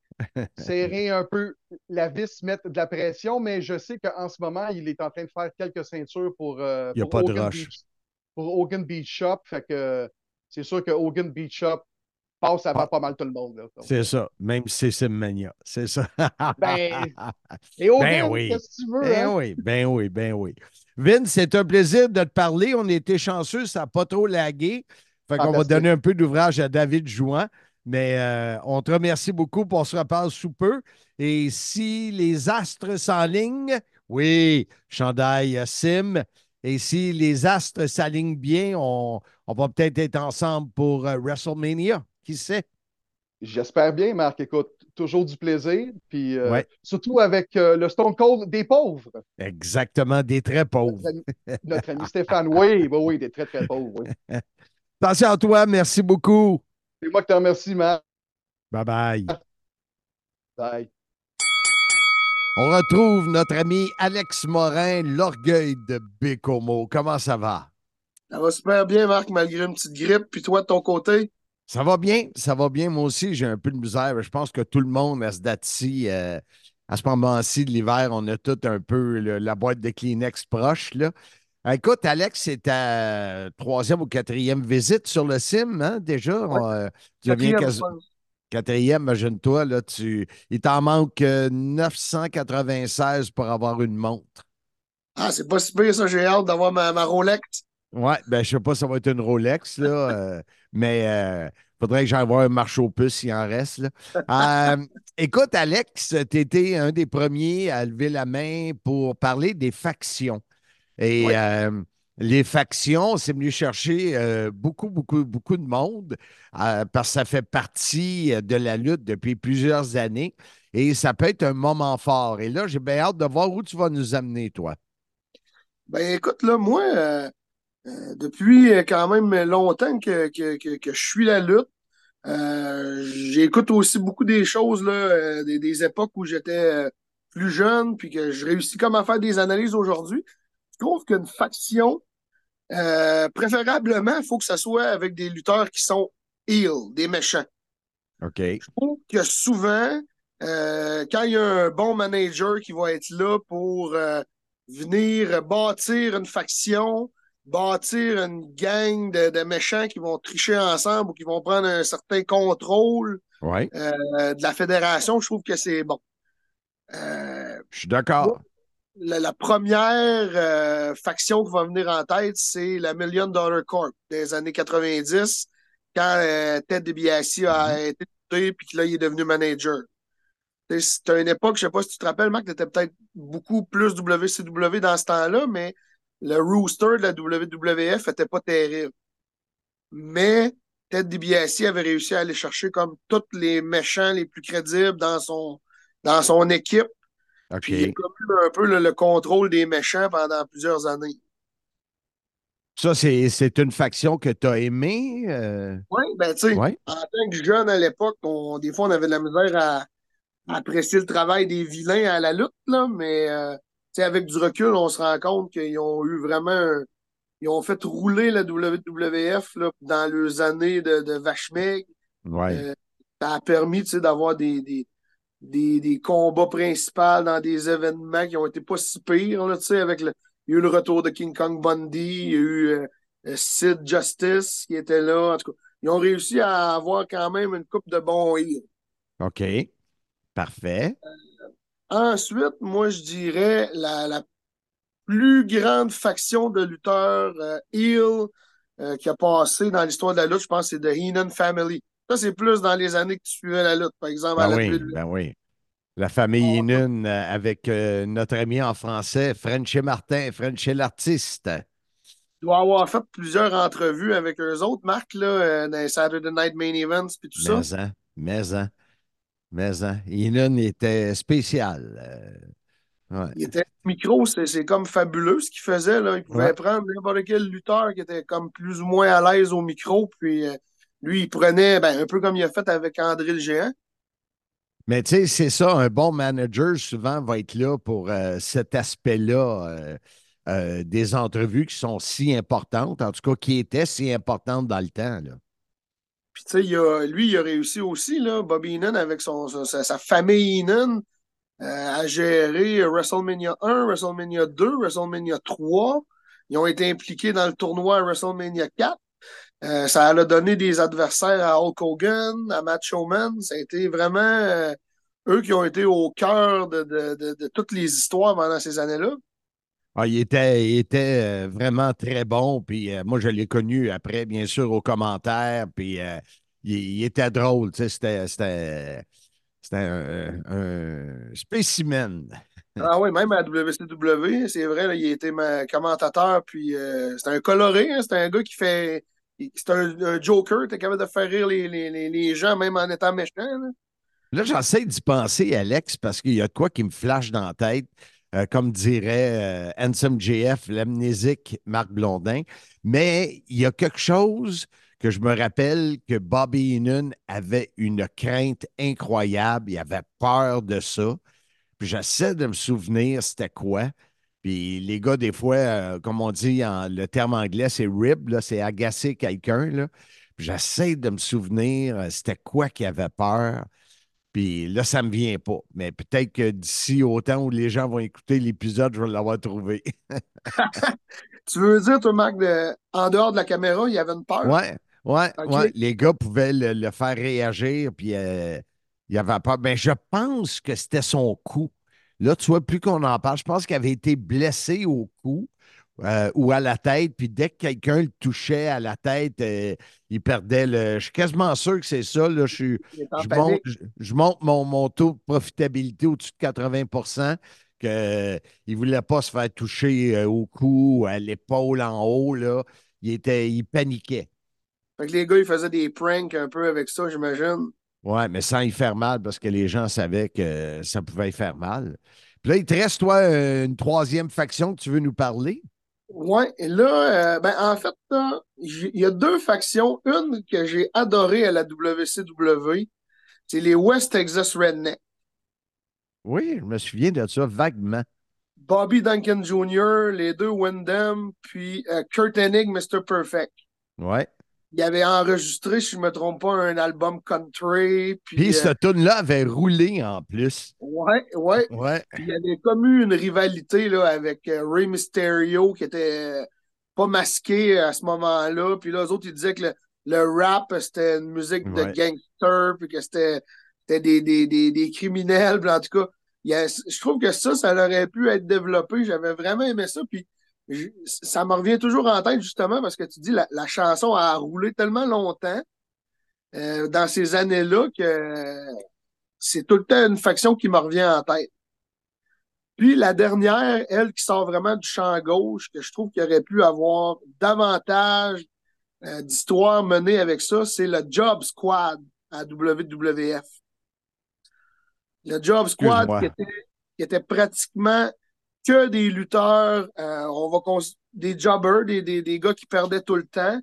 Serrer un peu la vis, mettre de la pression, mais je sais qu'en ce moment, il est en train de faire quelques ceintures pour, euh, pas de Beach, pour Hogan Beach Shop. Fait que c'est sûr que Hogan Beach Shop passe avant pas mal tout le monde. C'est ça, même si c'est Simmania. C'est ça. ben, et au ben oui. tu veux? Ben hein? oui, ben oui, ben oui. Vince, c'est un plaisir de te parler. On était chanceux, ça n'a pas trop lagué. Fait qu'on va donner un peu d'ouvrage à David Jouan. Mais euh, on te remercie beaucoup. On se reparle sous peu. Et si les astres s'enlignent, oui, chandail Sim. Et si les astres s'alignent bien, on, on va peut-être être ensemble pour euh, WrestleMania. Qui sait? J'espère bien, Marc. Écoute, toujours du plaisir. Puis euh, surtout avec euh, le Stone Cold des pauvres. Exactement, des très pauvres. Notre ami, Stéphane. Oui, oui, oui, des très, très pauvres. Oui. Attention à toi. Merci beaucoup. C'est moi qui te remercie, Marc. Bye bye. Bye. On retrouve notre ami Alex Morin, l'orgueil de Bécomo. Comment ça va? Ça va super bien, Marc, malgré une petite grippe. Puis toi, de ton côté? Ça va bien, ça va bien. Moi aussi, j'ai un peu de misère. Je pense que tout le monde à ce date-ci, euh, à ce moment-ci de l'hiver, on a tout un peu la boîte de Kleenex proche. Là. Écoute, Alex, c'est ta troisième ou quatrième visite sur le sim, hein, déjà? Euh, quatrième, quatrième imagine-toi, là, tu... il t'en manque 996 euh, pour avoir une montre. Ah, c'est pas si pire, ça. J'ai hâte d'avoir ma, ma Rolex. Ouais, ben je sais pas si ça va être une Rolex, là, euh, mais il euh, faudrait que j'aille voir un marché aux puces s'il en reste. Là. Euh, écoute, Alex, tu étais un des premiers à lever la main pour parler des factions. Et les factions, c'est venu chercher beaucoup, beaucoup, beaucoup de monde parce que ça fait partie de la lutte depuis plusieurs années et ça peut être un moment fort. Et là, j'ai bien hâte de voir où tu vas nous amener, toi. Ben écoute, là, moi, euh, depuis euh, quand même longtemps que, que, que, je suis la lutte. Euh, j'écoute aussi beaucoup des choses, là, des, des, époques où j'étais plus jeune, puis que je réussis comme à faire des analyses aujourd'hui. Je trouve qu'une faction, préférablement, il faut que ça soit avec des lutteurs qui sont heel, des méchants. OK. Je trouve que souvent, quand il y a un bon manager qui va être là pour venir bâtir une faction, bâtir une gang de, méchants qui vont tricher ensemble ou qui vont prendre un certain contrôle euh, de la fédération, je trouve que c'est bon. Euh, je suis d'accord. La, première euh, faction qui va venir en tête, c'est la Million Dollar Corp des années 90, quand Ted DiBiase a mm-hmm. été tué puis que là, il est devenu manager. C'était une époque, je ne sais pas si tu te rappelles, Marc, tu étais peut-être beaucoup plus WCW dans ce temps-là, mais le rooster de la WWF n'était pas terrible. Mais Ted DiBiase avait réussi à aller chercher comme tous les méchants les plus crédibles dans son, dans son équipe. Puis il a eu un peu le, contrôle des méchants pendant plusieurs années. Ça, c'est une faction que tu as aimée? Euh? Oui, ben tu sais, en tant que jeune à l'époque, des fois, on avait de la misère à, apprécier le travail des vilains à la lutte, là, mais euh, avec du recul, on se rend compte qu'ils ont eu vraiment ils ont fait rouler la WWF là, dans leurs années de, de vache Ouais. Euh, ça a permis d'avoir des, des, des, des, combats principaux dans des événements qui ont été pas si pires. Là, avec le, il y a eu le retour de King Kong Bundy, il y a eu euh, euh, Sid Justice qui était là. En tout cas, ils ont réussi à avoir quand même une coupe de bons heels. OK. Parfait. Ensuite, moi, je dirais la, la plus grande faction de lutteurs heel qui a passé dans l'histoire de la lutte, je pense, c'est The Heenan Family. Ça, c'est plus dans les années que tu suivais la lutte, par exemple. Ben à oui, ben oui. La famille Inun euh, avec euh, notre ami en français, Frenchy Martin, Frenchy l'artiste. Tu dois avoir fait plusieurs entrevues avec eux autres, Marc, là, euh, dans les Saturday Night Main Events et tout mais ça. Hein, mais hein, mais hein. Inun était spécial. Il était micro, c'est comme fabuleux ce qu'il faisait. Là. Il pouvait prendre n'importe quel lutteur qui était comme plus ou moins à l'aise au micro, puis lui, il prenait ben, un peu comme il a fait avec André le Géant. Mais tu sais, c'est ça, un bon manager souvent va être là pour euh, cet aspect-là euh, euh, des entrevues qui sont si importantes, en tout cas qui étaient si importantes dans le temps. Là. Tu sais, lui, il a réussi aussi, là, Bobby Heenan, avec sa, famille Heenan, à gérer WrestleMania 1, WrestleMania 2, WrestleMania 3. Ils ont été impliqués dans le tournoi WrestleMania 4. Euh, ça a donné des adversaires à Hulk Hogan, à Macho Man. Ça a été vraiment euh, eux qui ont été au cœur de, toutes les histoires pendant ces années-là. Ah, il était, était euh, vraiment très bon. Puis moi, je l'ai connu après, bien sûr, aux commentaires. Puis il, était drôle. C'était, c'était, un, un, spécimen. Ah oui, même à WCW, c'est vrai, il était commentateur. Puis c'était un coloré. Hein, c'était un gars qui fait c'est un, Joker, t'es capable de faire rire les, les, les, gens même en étant méchant. Là, j'essaie d'y penser, Alex, parce qu'il y a de quoi qui me flash dans la tête, euh, comme dirait euh, JF, l'amnésique Marc Blondin. Mais il y a quelque chose que je me rappelle que Bobby Heenan avait une crainte incroyable. Il avait peur de ça. Puis j'essaie de me souvenir c'était quoi. Puis les gars, des fois, euh, comme on dit, en, le terme anglais, c'est rib, c'est agacer quelqu'un. J'essaie de me souvenir, euh, c'était quoi qui avait peur. Puis là, ça ne me vient pas. Mais peut-être que d'ici au temps où les gens vont écouter l'épisode, je vais l'avoir trouvé. tu veux dire, toi, Marc, en dehors de la caméra, il y avait une peur? Oui, ouais, ouais. Les gars pouvaient le, faire réagir, puis euh, il y avait peur. Mais je pense que c'était son coup. Là, tu vois, plus qu'on en parle, je pense qu'il avait été blessé au cou euh, ou à la tête, puis dès que quelqu'un le touchait à la tête, euh, il perdait le. Je suis quasiment sûr que c'est ça. Là. Je, je, monte, mon, taux de profitabilité au-dessus de 80% qu'il ne voulait pas se faire toucher euh, au cou, à l'épaule en haut. Là. Il, était, il paniquait. Fait que les gars, ils faisaient des pranks un peu avec ça, j'imagine. Oui, mais sans y faire mal parce que les gens savaient que ça pouvait y faire mal. Puis là, il te reste, toi, une troisième faction que tu veux nous parler? Oui, et là, euh, ben, en fait, il y a deux factions. Une que j'ai adorée à la WCW, c'est les West Texas Redneck. Oui, je me souviens de ça vaguement. Bobby Duncan Jr., les deux Wyndham, puis euh, Kurt Hennig, Mr. Perfect. Ouais il avait enregistré, si je ne me trompe pas, un album country. Puis, puis ce euh, tune-là avait roulé en plus. Ouais, ouais. ouais. il y avait comme eu une rivalité là, avec euh, Ray Mysterio qui était pas masqué à ce moment-là. Puis là, les autres, ils disaient que le, rap, c'était une musique de gangster, puis que c'était des, des, des, des, criminels. en tout cas, je trouve que ça, ça aurait pu être développé. J'avais vraiment aimé ça. Puis ça me revient toujours en tête, justement, parce que tu dis la, la chanson a roulé tellement longtemps euh, dans ces années-là que c'est tout le temps une faction qui me revient en tête. Puis la dernière, elle qui sort vraiment du champ gauche, que je trouve qu'il aurait pu avoir davantage euh, d'histoires menées avec ça, c'est le Job Squad à WWF. Le Job Squad qui était, qui était pratiquement que des lutteurs. Euh, on va des jobbers, des, des, des, gars qui perdaient tout le temps.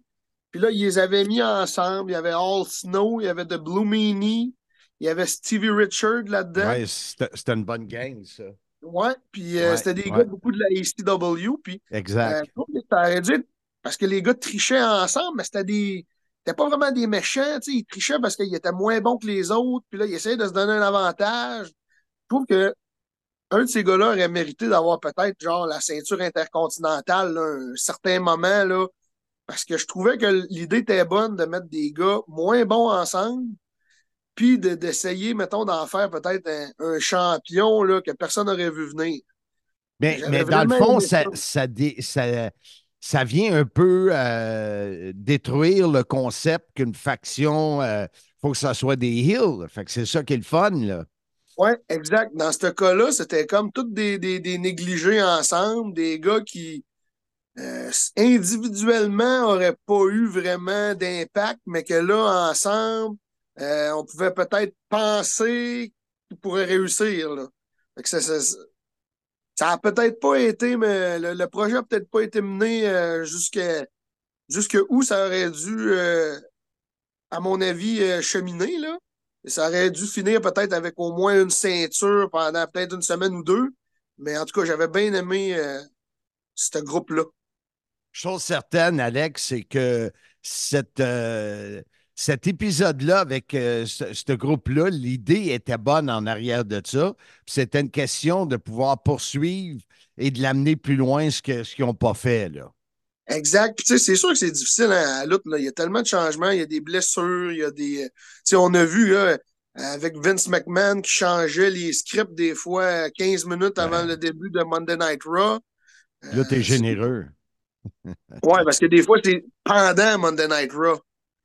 Puis là, ils les avaient mis ensemble. Il y avait All Snow, il y avait The Blue Meanie, il y avait Stevie Richard là-dedans. Ouais, c'était une bonne gang, ça. Ouais, puis euh, c'était des gars beaucoup de la ACW. Puis, exact. Euh, parce que les gars trichaient ensemble, mais c'était des. C'était pas vraiment des méchants, tu sais, ils trichaient parce qu'ils étaient moins bons que les autres, puis là, ils essayaient de se donner un avantage. Je trouve que un de ces gars-là aurait mérité d'avoir peut-être genre la ceinture intercontinentale à un certain moment, là, parce que je trouvais que l'idée était bonne de mettre des gars moins bons ensemble, puis d'essayer, mettons, d'en faire peut-être un, champion là, que personne n'aurait vu venir. Mais, mais dans le fond, ça, ça, ça, vient un peu euh, détruire le concept qu'une faction, il euh, faut que ça soit des heels. Fait que c'est ça qui est le fun, là. Oui, exact. Dans ce cas-là, c'était comme tous des, des, négligés ensemble, des gars qui euh, individuellement n'auraient pas eu vraiment d'impact, mais que là, ensemble, euh, on pouvait peut-être penser qu'ils pourraient réussir. Là. ça, ça, a peut-être pas été, mais le, projet n'a peut-être pas été mené euh, jusqu'à où ça aurait dû, à mon avis, cheminer. Là ça aurait dû finir peut-être avec au moins une ceinture pendant peut-être une semaine ou deux. Mais en tout cas, j'avais bien aimé euh, ce groupe-là. Chose certaine, Alex, c'est que cette, euh, cet épisode-là avec euh, ce, groupe-là, l'idée était bonne en arrière de ça. C'était une question de pouvoir poursuivre et de l'amener plus loin ce qu'ils ce n'ont pas fait. Là. Exact. c'est sûr que c'est difficile hein, à la lutte. Il y a tellement de changements, il y a des blessures, il y a des. on a vu avec Vince McMahon qui changeait les scripts des fois 15 minutes avant le début de Monday Night Raw. Là, t'es euh, généreux. oui, parce que des fois, c'est pendant Monday Night Raw.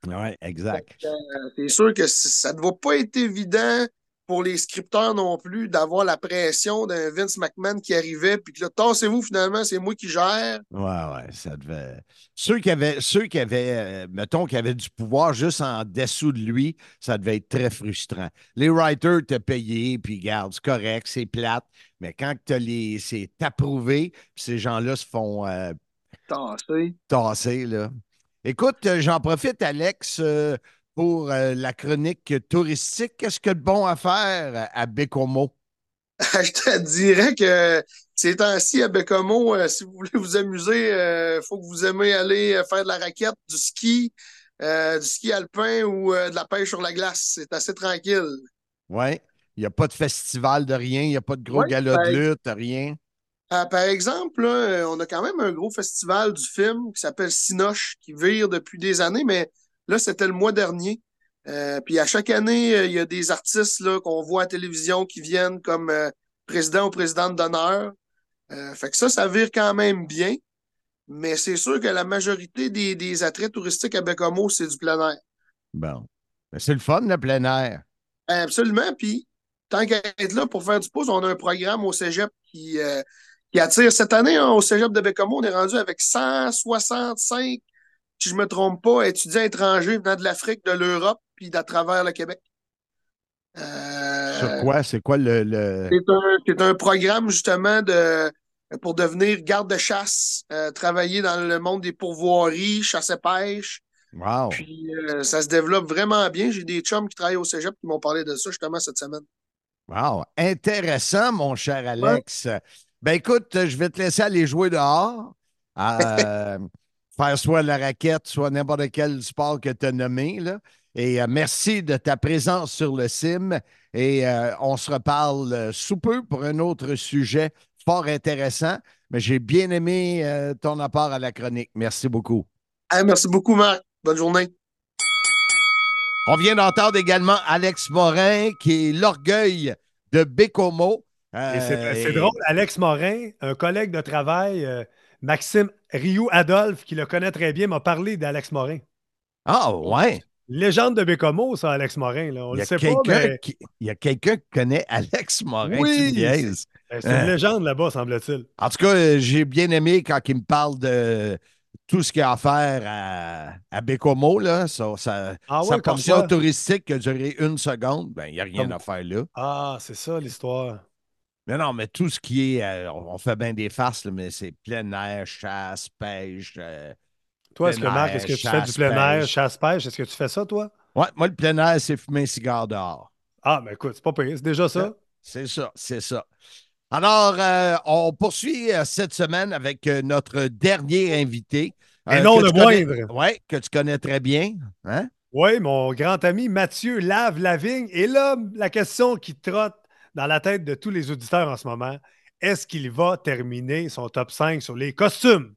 Oui, exact. Euh, c'est sûr que ça ne va pas être évident pour les scripteurs non plus d'avoir la pression d'un Vince McMahon qui arrivait, puis que là, tassez-vous, finalement, c'est moi qui gère. Ouais, ouais, ça devait. Ceux qui avaient, ceux qui avaient euh, mettons, qui avaient du pouvoir juste en dessous de lui, ça devait être très frustrant. Les writers t'ont payé, puis garde, c'est correct, c'est plate, mais quand as les, c'est approuvé, puis ces gens-là se font euh, tasser. tasser, là. Écoute, euh, j'en profite, Alex, pour euh, la chronique touristique. Qu'est-ce que de bon à faire à Bécomo? Je te dirais que ces temps-ci à Bécomo, euh, si vous voulez vous amuser, il euh, faut que vous aimez aller faire de la raquette, du ski, du ski alpin ou de la pêche sur la glace. C'est assez tranquille. Oui. Il n'y a pas de festival de rien, il n'y a pas de gros galop de lutte, rien. par exemple, on a quand même un gros festival du film qui s'appelle Sinoche, qui vire depuis des années, mais Là, c'était le mois dernier. Euh, puis à chaque année, euh, il y a des artistes qu'on voit à la télévision qui viennent comme euh, président ou présidente d'honneur. fait que ça, ça vire quand même bien. Mais c'est sûr que la majorité des, attraits touristiques à Bécomo, c'est du plein air. Bon. C'est le fun, le plein air. Absolument. Puis, tant qu'à être là pour faire du pouce, on a un programme au cégep qui, qui attire. Cette année, hein, au cégep de Bécomo, on est rendu avec 165 si je ne me trompe pas, étudiants étrangers venant de l'Afrique, de l'Europe, puis d'à travers le Québec. Euh, Sur quoi? C'est quoi le. C'est un, programme justement de, pour devenir garde de chasse, euh, travailler dans le monde des pourvoiries, chasse et pêche. Wow. Puis euh, ça se développe vraiment bien. J'ai des chums qui travaillent au cégep qui m'ont parlé de ça justement cette semaine. Wow. Intéressant, mon cher Alex. Ben écoute, je vais te laisser aller jouer dehors. faire soit la raquette, soit n'importe quel sport que tu as nommé. Là. Et euh, merci de ta présence sur le CIM. Et euh, on se reparle euh, sous peu pour un autre sujet fort intéressant. Mais j'ai bien aimé ton apport à la chronique. Merci beaucoup. merci beaucoup, Marc. Bonne journée. On vient d'entendre également Alex Morin, qui est l'orgueil de Bécomo. c'est drôle, Alex Morin, un collègue de travail Maxime Rioux Adolphe, qui le connaît très bien, m'a parlé d'Alex Morin. Ah, ouais. Légende de Bécomo, ça, Alex Morin. Là. On le sait pas, mais... Il y a quelqu'un qui connaît Alex Morin. Oui! Ben, c'est une hein? légende là-bas, semble-t-il. En tout cas, euh, j'ai bien aimé quand il me parle de tout ce qu'il y a à faire à, à Bécomo. Là. Ça, ça, ah ouais, touristique qui a duré une seconde, ben, il n'y a rien à faire là. Ah, c'est ça l'histoire. Mais non, mais tout ce qui est. Euh, on fait bien des farces, mais c'est plein air, chasse, pêche. Euh, toi, est-ce que Marc, est-ce que tu fais du plein air, chasse, pêche? Est-ce que tu fais ça, toi? Ouais, moi, le plein air, c'est fumer un cigare dehors. Ah, mais écoute, c'est pas pire. C'est déjà ça? C'est ça, c'est ça. Alors, euh, on poursuit cette semaine avec notre dernier invité. Et non le moindre. Oui, que tu connais très bien. Hein? Oui, mon grand ami Mathieu Lave Lavigne. Et là, la question qui trotte dans la tête de tous les auditeurs en ce moment, est-ce qu'il va terminer son top 5 sur les costumes?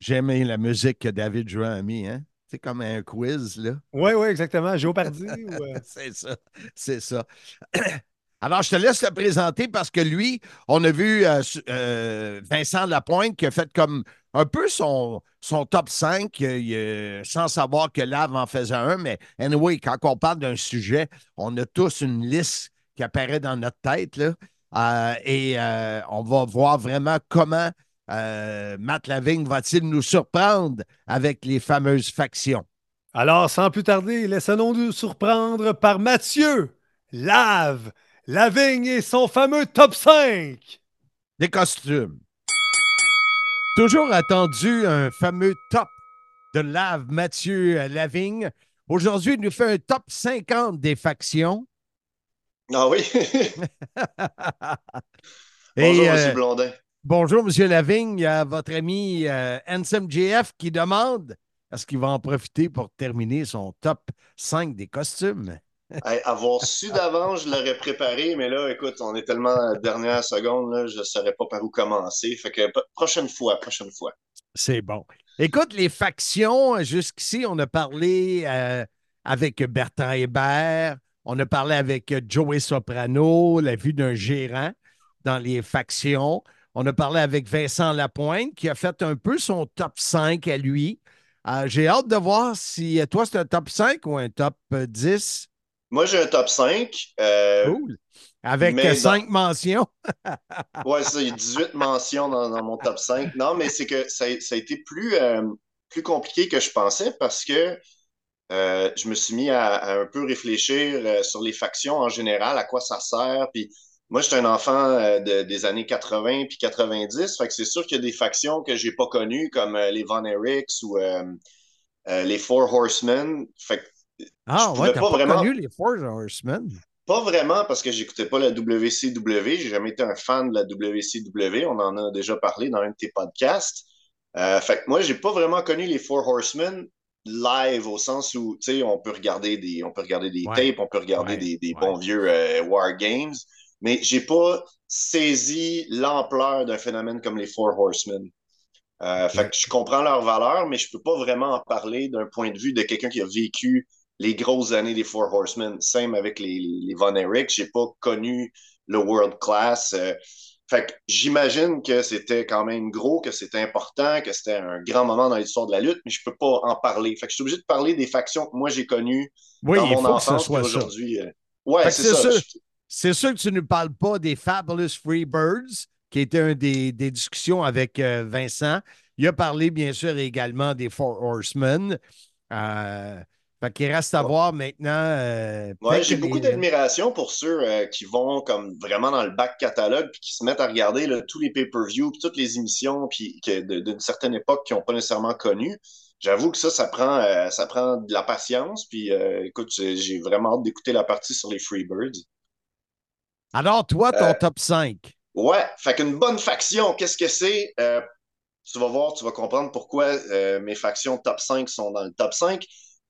J'ai aimé la musique que David Jouin a mis, hein? C'est comme un quiz, là. Oui, oui, exactement. Géopardy. ou... Euh? c'est ça. C'est ça. Alors, je te laisse le présenter parce que lui, on a vu euh, euh, Vincent Lapointe qui a fait comme un peu son, son top 5 euh, sans savoir que Lave en faisait un. Mais anyway, quand on parle d'un sujet, on a tous une liste qui apparaît dans notre tête. Là, et on va voir vraiment comment Matt Lavigne va-t-il nous surprendre avec les fameuses factions. Alors, sans plus tarder, laissons-nous surprendre par Mathieu Lave Lavigne et son fameux top 5 des costumes. Toujours attendu un fameux top de Lave Mathieu Lavigne. Aujourd'hui, il nous fait un top 50 des factions. Ah oui. bonjour, M. Euh, Blondin. Bonjour, M. Lavigne. Il y a votre ami euh, JF qui demande est-ce qu'il va en profiter pour terminer son top 5 des costumes? Avoir su d'avance, je l'aurais préparé, mais là, écoute, on est tellement à la dernière seconde, là, je ne saurais pas par où commencer. Fait que prochaine fois, prochaine fois. C'est bon. Écoute, les factions, jusqu'ici, on a parlé euh, avec Bertrand Hébert, on a parlé avec Joey Soprano, la vue d'un gérant dans les factions. On a parlé avec Vincent Lapointe, qui a fait un peu son top 5 à lui. Euh, j'ai hâte de voir si toi, c'est un top 5 ou un top 10. Moi, j'ai un top 5. Euh, cool. Avec 5 mentions. y a 18 mentions dans, mon top 5. Non, mais c'est que ça, a été plus, euh, plus compliqué que je pensais parce que euh, je me suis mis à, un peu réfléchir sur les factions en général, à quoi ça sert. Puis moi, j'étais un enfant des années 80 puis 90. Fait que c'est sûr qu'il y a des factions que j'ai pas connues, comme les Von Erichs ou les Four Horsemen. Fait que ah, ouais, t'as pas, vraiment... connu les Four Horsemen? Pas vraiment parce que j'écoutais pas la WCW. J'ai jamais été un fan de la WCW. On en a déjà parlé dans un de tes podcasts. Euh, fait que moi, j'ai pas vraiment connu les Four Horsemen live au sens où, tu sais, on peut regarder des, on peut regarder des tapes, on peut regarder des, des bons vieux euh, War Games, mais j'ai pas saisi l'ampleur d'un phénomène comme les Four Horsemen. Euh, fait que je comprends leur valeur, mais je peux pas vraiment en parler d'un point de vue de quelqu'un qui a vécu les grosses années des Four Horsemen. Same avec les, les, Von Erich. J'ai pas connu le world class. Euh, fait que j'imagine que c'était quand même gros, que c'était important, que c'était un grand moment dans l'histoire de la lutte, mais je peux pas en parler. Fait que je suis obligé de parler des factions que moi j'ai connues dans mon enfance aujourd'hui. Euh, ouais, c'est ça. C'est sûr que tu ne parles pas des Fabulous Freebirds, qui était une des, discussions avec euh, Vincent. Il a parlé, bien sûr, également des Four Horsemen. Euh, fait qu'il reste à voir maintenant. Euh, j'ai beaucoup d'admiration pour ceux euh, qui vont comme vraiment dans le back catalogue puis qui se mettent à regarder tous les pay-per-view puis toutes les émissions puis d'une certaine époque qui n'ont pas nécessairement connu. J'avoue que ça, ça prend, euh, ça prend de la patience. Puis écoute, j'ai vraiment hâte d'écouter la partie sur les Freebirds. Alors, toi, ton top 5. Ouais, fait qu'une bonne faction, qu'est-ce que c'est? tu vas voir, tu vas comprendre pourquoi mes factions top 5 sont dans le top 5.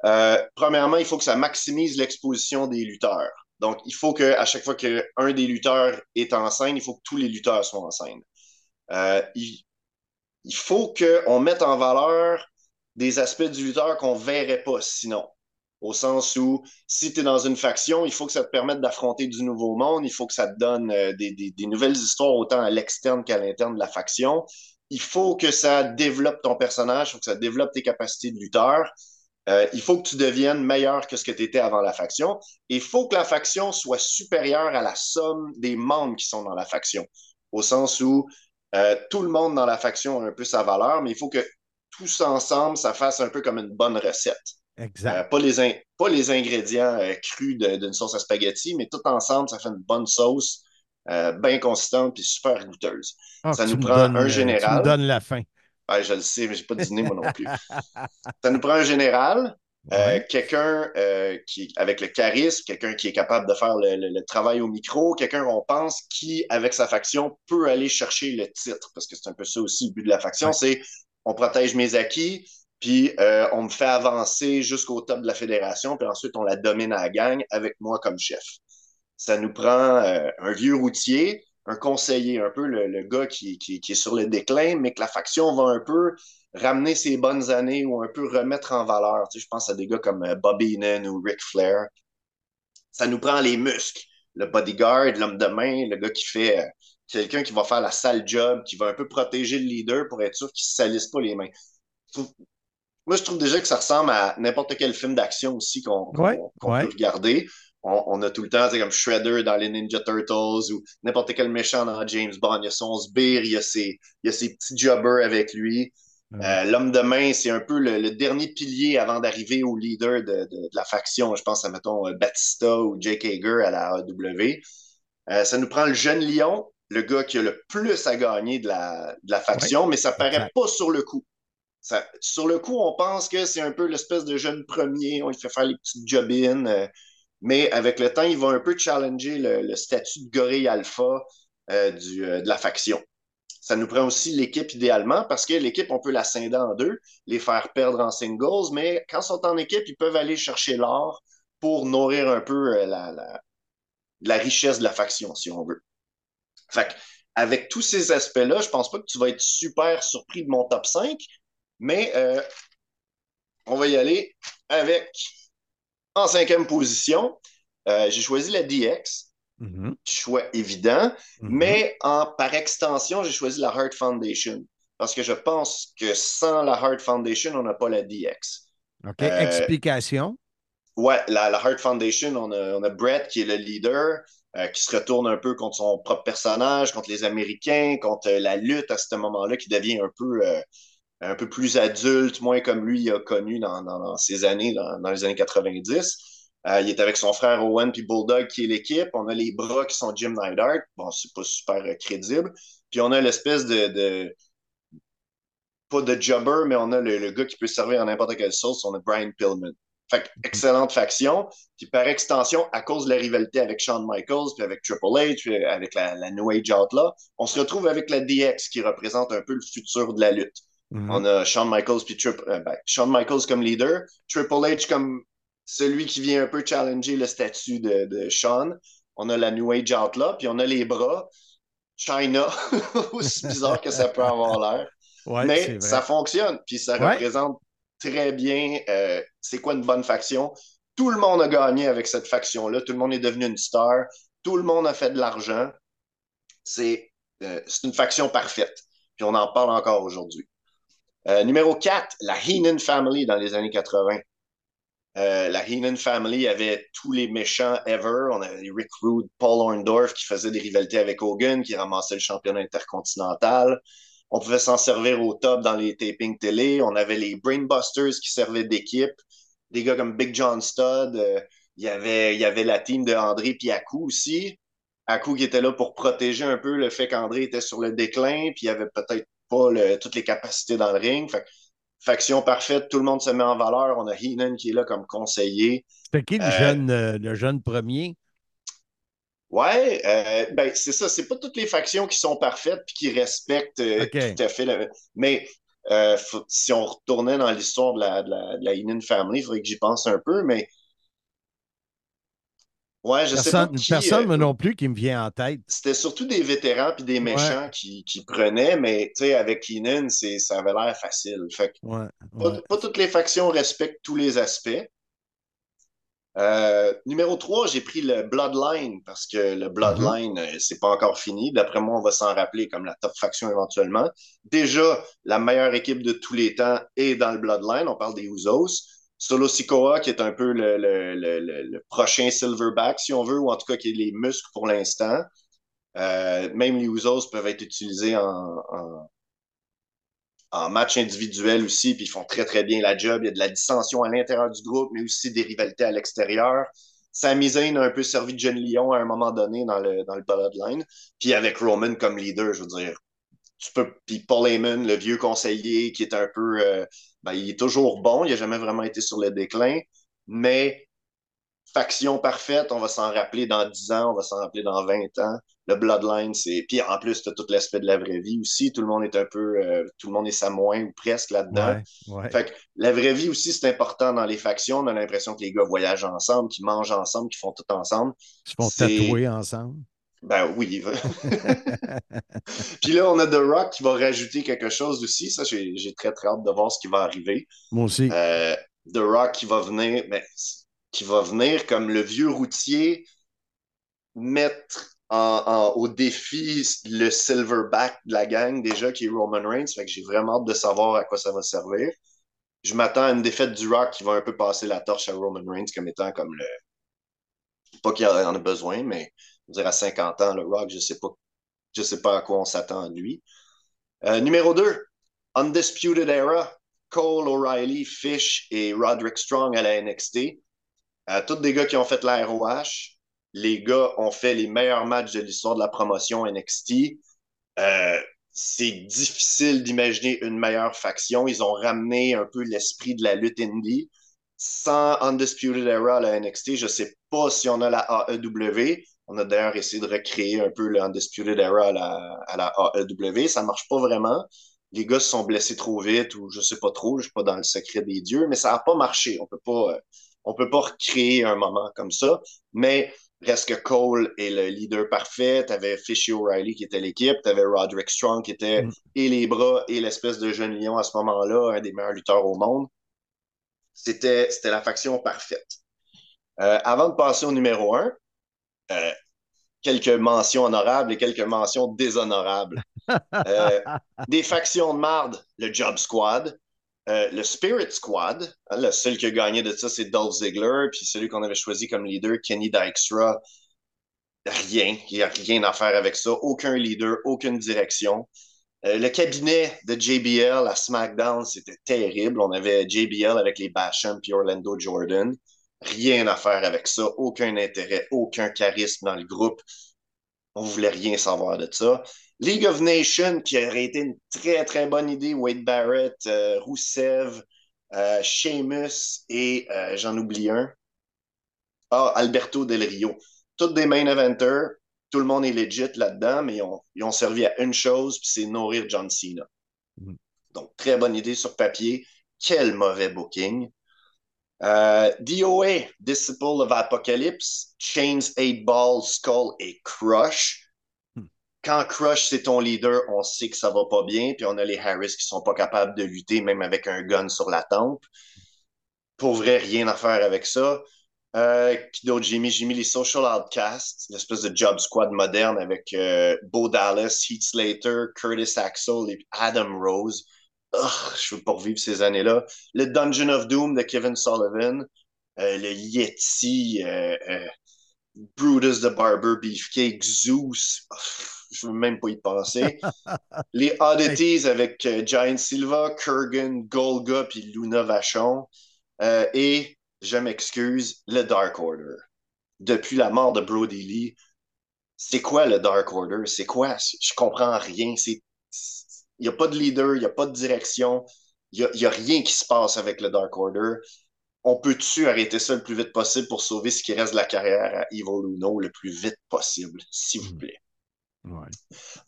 Euh, premièrement, il faut que ça maximise l'exposition des lutteurs. Donc, il faut qu'à chaque fois qu'un des lutteurs est en scène, il faut que tous les lutteurs soient en scène. Euh, il, faut qu'on mette en valeur des aspects du lutteur qu'on ne verrait pas sinon. Au sens où, si tu es dans une faction, il faut que ça te permette d'affronter du nouveau monde, il faut que ça te donne euh, des, des nouvelles histoires autant à l'externe qu'à l'interne de la faction. Il faut que ça développe ton personnage, il faut que ça développe tes capacités de lutteur. Euh, il faut que tu deviennes meilleur que ce que tu étais avant la faction. il faut que la faction soit supérieure à la somme des membres qui sont dans la faction. Au sens où euh, tout le monde dans la faction a un peu sa valeur, mais il faut que tous ensemble, ça fasse un peu comme une bonne recette. Exact. Euh, pas, les pas les ingrédients crus d'une sauce à spaghetti, mais tout ensemble, ça fait une bonne sauce, bien consistante et super goûteuse. Ah, ça nous prend donnes, un général. Tu me donnes la fin. Ouais, je le sais, mais j'ai pas dîné moi non plus. ça nous prend un général, euh, quelqu'un euh, qui avec le charisme, quelqu'un qui est capable de faire le, le- le travail au micro, quelqu'un on pense qui, avec sa faction, peut aller chercher le titre, parce que c'est un peu ça aussi le but de la faction, Ouais. c'est on protège mes acquis, puis euh, on me fait avancer jusqu'au top de la fédération, puis ensuite on la domine à la gang avec moi comme chef. Ça nous prend un vieux routier, un conseiller, un peu le, le gars qui, qui, qui est sur le déclin, mais que la faction va un peu ramener ses bonnes années ou un peu remettre en valeur. Tu sais, je pense à des gars comme euh, Bobby Heenan ou Ric Flair. Ça nous prend les muscles. Le bodyguard, l'homme de main, le gars qui fait euh, quelqu'un qui va faire la sale job, qui va un peu protéger le leader pour être sûr qu'il ne se salisse pas les mains. Moi, je trouve déjà que ça ressemble à n'importe quel film d'action aussi qu'on Ouais, ouais. peut regarder. On, on a tout le temps, c'est comme Shredder dans les Ninja Turtles ou n'importe quel méchant dans James Bond. Il y a son sbire, il y a ses, il y a ses petits jobbers avec lui. Euh, L'homme de main, c'est un peu le, le dernier pilier avant d'arriver au leader de, de- de la faction. Je pense à, mettons, euh, Batista ou Jake Hager à la AEW. Euh, ça nous prend le jeune lion, le gars qui a le plus à gagner de la, de la faction, mais ça paraît pas sur le coup. Ça- sur le coup, on pense que c'est un peu l'espèce de jeune premier, on lui fait faire les petites job-in, euh, mais avec le temps, il va un peu challenger le, statut de gorille alpha euh, euh, de la faction. Ça nous prend aussi l'équipe idéalement parce que l'équipe, on peut la scinder en deux, les faire perdre en singles, mais quand ils sont en équipe, ils peuvent aller chercher l'or pour nourrir un peu euh, la, richesse de la faction, si on veut. Fait avec tous ces aspects-là, je pense pas que tu vas être super surpris de mon top 5, mais on va y aller avec, en cinquième position, euh, j'ai choisi la DX, Mhm, choix évident, mhm. mais en, par extension, j'ai choisi la Heart Foundation. Parce que je pense que sans la Heart Foundation, on n'a pas la DX. OK. euh, Explication. Ouais, la, la Heart Foundation, on a, on a Brett qui est le leader, euh, qui se retourne un peu contre son propre personnage, contre les Américains, contre la lutte à ce moment-là, qui devient un peu, un peu plus adulte, moins comme lui il a connu dans, dans, dans ses années, dans, dans les années 90. Euh, il est avec son frère Owen puis Bulldog qui est l'équipe. On a les bras qui sont Jim Neidhart. Bon, c'est pas super euh, crédible. Puis on a l'espèce de, de- pas de jobber, mais on a le, le gars qui peut servir à n'importe quelle sauce. On a Brian Pillman. Fait que, excellente faction. Puis par extension, à cause de la rivalité avec Shawn Michaels, puis avec Triple H, puis avec la, la New Age Outlaw, on se retrouve avec la DX qui représente un peu le futur de la lutte. Mhm. On a Shawn Michaels puis Trip- euh, ben, Shawn Michaels comme leader, Triple H comme celui qui vient un peu challenger le statut de, de Shawn. On a la New Age Outlaw, puis on a les bras. China, aussi bizarre que ça peut avoir l'air. Ouais, Mais ça fonctionne, puis ça Ouais. représente très bien euh, c'est quoi une bonne faction. Tout le monde a gagné avec cette faction-là. Tout le monde est devenu une star. Tout le monde a fait de l'argent. C'est euh, c'est une faction parfaite. Puis on en parle encore aujourd'hui. Euh, numéro 4, la Heenan Family dans les années 80. Euh, la Heenan Family avait tous les méchants ever. On avait Rick Rude, Paul Orndorff qui faisait des rivalités avec Hogan, qui ramassait le championnat intercontinental. On pouvait s'en servir au top dans les tapings télé. On avait les Brainbusters qui servaient d'équipe. Des gars comme Big John Studd. Euh, il, y avait, y la team de André puis Aku aussi. Aku qui était là pour protéger un peu le fait qu'André était sur le déclin, puis il avait peut-être pas le- toutes les capacités dans le ring. Fait faction parfaite, tout le monde se met en valeur. On a Heenan qui est là comme conseiller. C'était qui le, Euh, jeune, euh, le jeune premier? Ouais, euh, ben c'est ça, c'est pas toutes les factions qui sont parfaites puis qui respectent euh, tout à fait. Mais euh, faut- si on retournait dans l'histoire de la, de la, de la Heenan Family, il faudrait que j'y pense un peu, mais ouais, je sais pas Personne, qui, personne euh, non plus qui me vient en tête. c'était surtout des vétérans puis des méchants qui, qui prenaient, mais avec Heenan, c'est, ça avait l'air facile. Fait que Ouais, pas, toutes les factions respectent tous les aspects. Euh, numéro 3, j'ai pris le Bloodline parce que le Bloodline, euh, c'est pas encore fini. D'après moi, on va s'en rappeler comme la top faction éventuellement. Déjà, la meilleure équipe de tous les temps est dans le Bloodline. On parle des Usos. Solo Sikoa, qui est un peu le, le- le- le- prochain Silverback, si on veut, ou en tout cas qui est les muscles pour l'instant. Euh, même les Usos peuvent être utilisés en, en, en match individuel aussi, puis ils font très, très bien la job. Il y a de la dissension à l'intérieur du groupe, mais aussi des rivalités à l'extérieur. Sami Zayn a un peu servi de jeune lion à un moment donné dans le, dans le Bloodline. Puis avec Roman comme leader, je veux dire, tu peux. Puis Paul Heyman, le vieux conseiller, qui est un peu. Euh, ben, il est toujours bon, il n'a jamais vraiment été sur le déclin, mais faction parfaite, on va s'en rappeler dans 10 ans, on va s'en rappeler dans 20 ans. Le Bloodline, c'est. Puis en plus, tu as tout l'aspect de la vraie vie aussi. Tout le monde est un peu. Euh, tout le monde est samoin ou presque là-dedans. Fait que la vraie vie aussi, c'est important dans les factions. On a l'impression que les gars voyagent ensemble, qu'ils mangent ensemble, qu'ils font tout ensemble. Ils se font tatouer ensemble. Ben oui. Puis là, on a The Rock qui va rajouter quelque chose aussi. Ça, j'ai très, très hâte de voir ce qui va arriver. Moi aussi. Euh, The Rock qui va venir, mais qui va venir comme le vieux routier mettre au défi le silverback de la gang déjà qui est Roman Reigns. Fait que j'ai vraiment hâte de savoir à quoi ça va servir. Je m'attends à une défaite du Rock qui va un peu passer la torche à Roman Reigns comme étant comme le. Pas qu'il en a besoin, mais dire à 50 ans, le Rock, je. Je sais pas à quoi on s'attend de lui. Euh, numéro 2, Undisputed Era, Cole O'Reilly, Fish et Roderick Strong à la NXT. Euh, tous des gars qui ont fait la ROH. Les gars ont fait les meilleurs matchs de l'histoire de la promotion NXT. Euh, c'est difficile d'imaginer une meilleure faction. Ils ont ramené un peu l'esprit de la lutte indie. Sans Undisputed Era à la NXT, je ne sais pas si on a la AEW. On a d'ailleurs essayé de recréer un peu le Undisputed Era à la, à la AEW. Ça ne marche pas vraiment. Les gars se sont blessés trop vite ou je ne sais pas trop. Je ne suis pas dans le secret des dieux, mais ça n'a pas marché. On peut pas, on peut pas recréer un moment comme ça. Mais reste que Cole est le leader parfait. Tu avais Fishy O'Reilly qui était l'équipe. Tu avais Roderick Strong qui était mm. et les bras et l'espèce de jeune lion à ce moment-là, un des meilleurs lutteurs au monde. C'était la faction parfaite. Euh, avant de passer au numéro un, euh, quelques mentions honorables et quelques mentions déshonorables. Euh, des factions de marde, le Job Squad, euh, le Spirit Squad. Hein, le seul qui a gagné de ça, c'est Dolph Ziggler, puis celui qu'on avait choisi comme leader, Kenny Dykstra. Rien, il n'y a rien à faire avec ça. Aucun leader, aucune direction. le cabinet de JBL à SmackDown, c'était terrible. On avait JBL avec les Basham puis Orlando Jordan. Rien à faire avec ça, aucun intérêt, aucun charisme dans le groupe. On voulait rien savoir de ça. League of Nations, qui aurait été une très, très bonne idée. Wade Barrett, euh, Rousseff, euh, Sheamus et euh, j'en oublie un. Ah, Alberto Del Rio. Toutes des main eventers. Tout le monde est legit là-dedans, mais ils ont, servi à une chose, puis c'est nourrir John Cena. Mm. Donc, très bonne idée sur papier. Quel mauvais booking. Euh, DOA, Disciple of Apocalypse, Chains, 8 Ball, Skull et Crush. Hmm. Quand Crush, c'est ton leader, on sait que ça va pas bien, puis on a les Harris qui sont pas capables de lutter, même avec un gun sur la tempe. Pour vrai, rien à faire avec ça. Euh, Jimmy? J'ai mis les Social Outcasts, l'espèce de job squad moderne avec euh, Bo Dallas, Heath Slater, Curtis Axel et Adam Rose je veux pas revivre ces années-là. Le Dungeon of Doom de Kevin Sullivan, euh, le Yeti, euh, euh, Brutus the Barber, Beefcake, Zeus, je veux même pas y penser. Les Oddities avec Giant Silva, Kurgan, Golga puis Luna Vachon. et, je m'excuse, le Dark Order. Depuis la mort de Brody Lee, c'est quoi le Dark Order? C'est quoi? Je comprends rien. C'est n'y a pas de leader, il n'y a pas de direction, il n'y a, rien qui se passe avec le Dark Order. On peut-tu arrêter ça le plus vite possible pour sauver ce qui reste de la carrière à Evil Uno le plus vite possible, s'il vous plaît?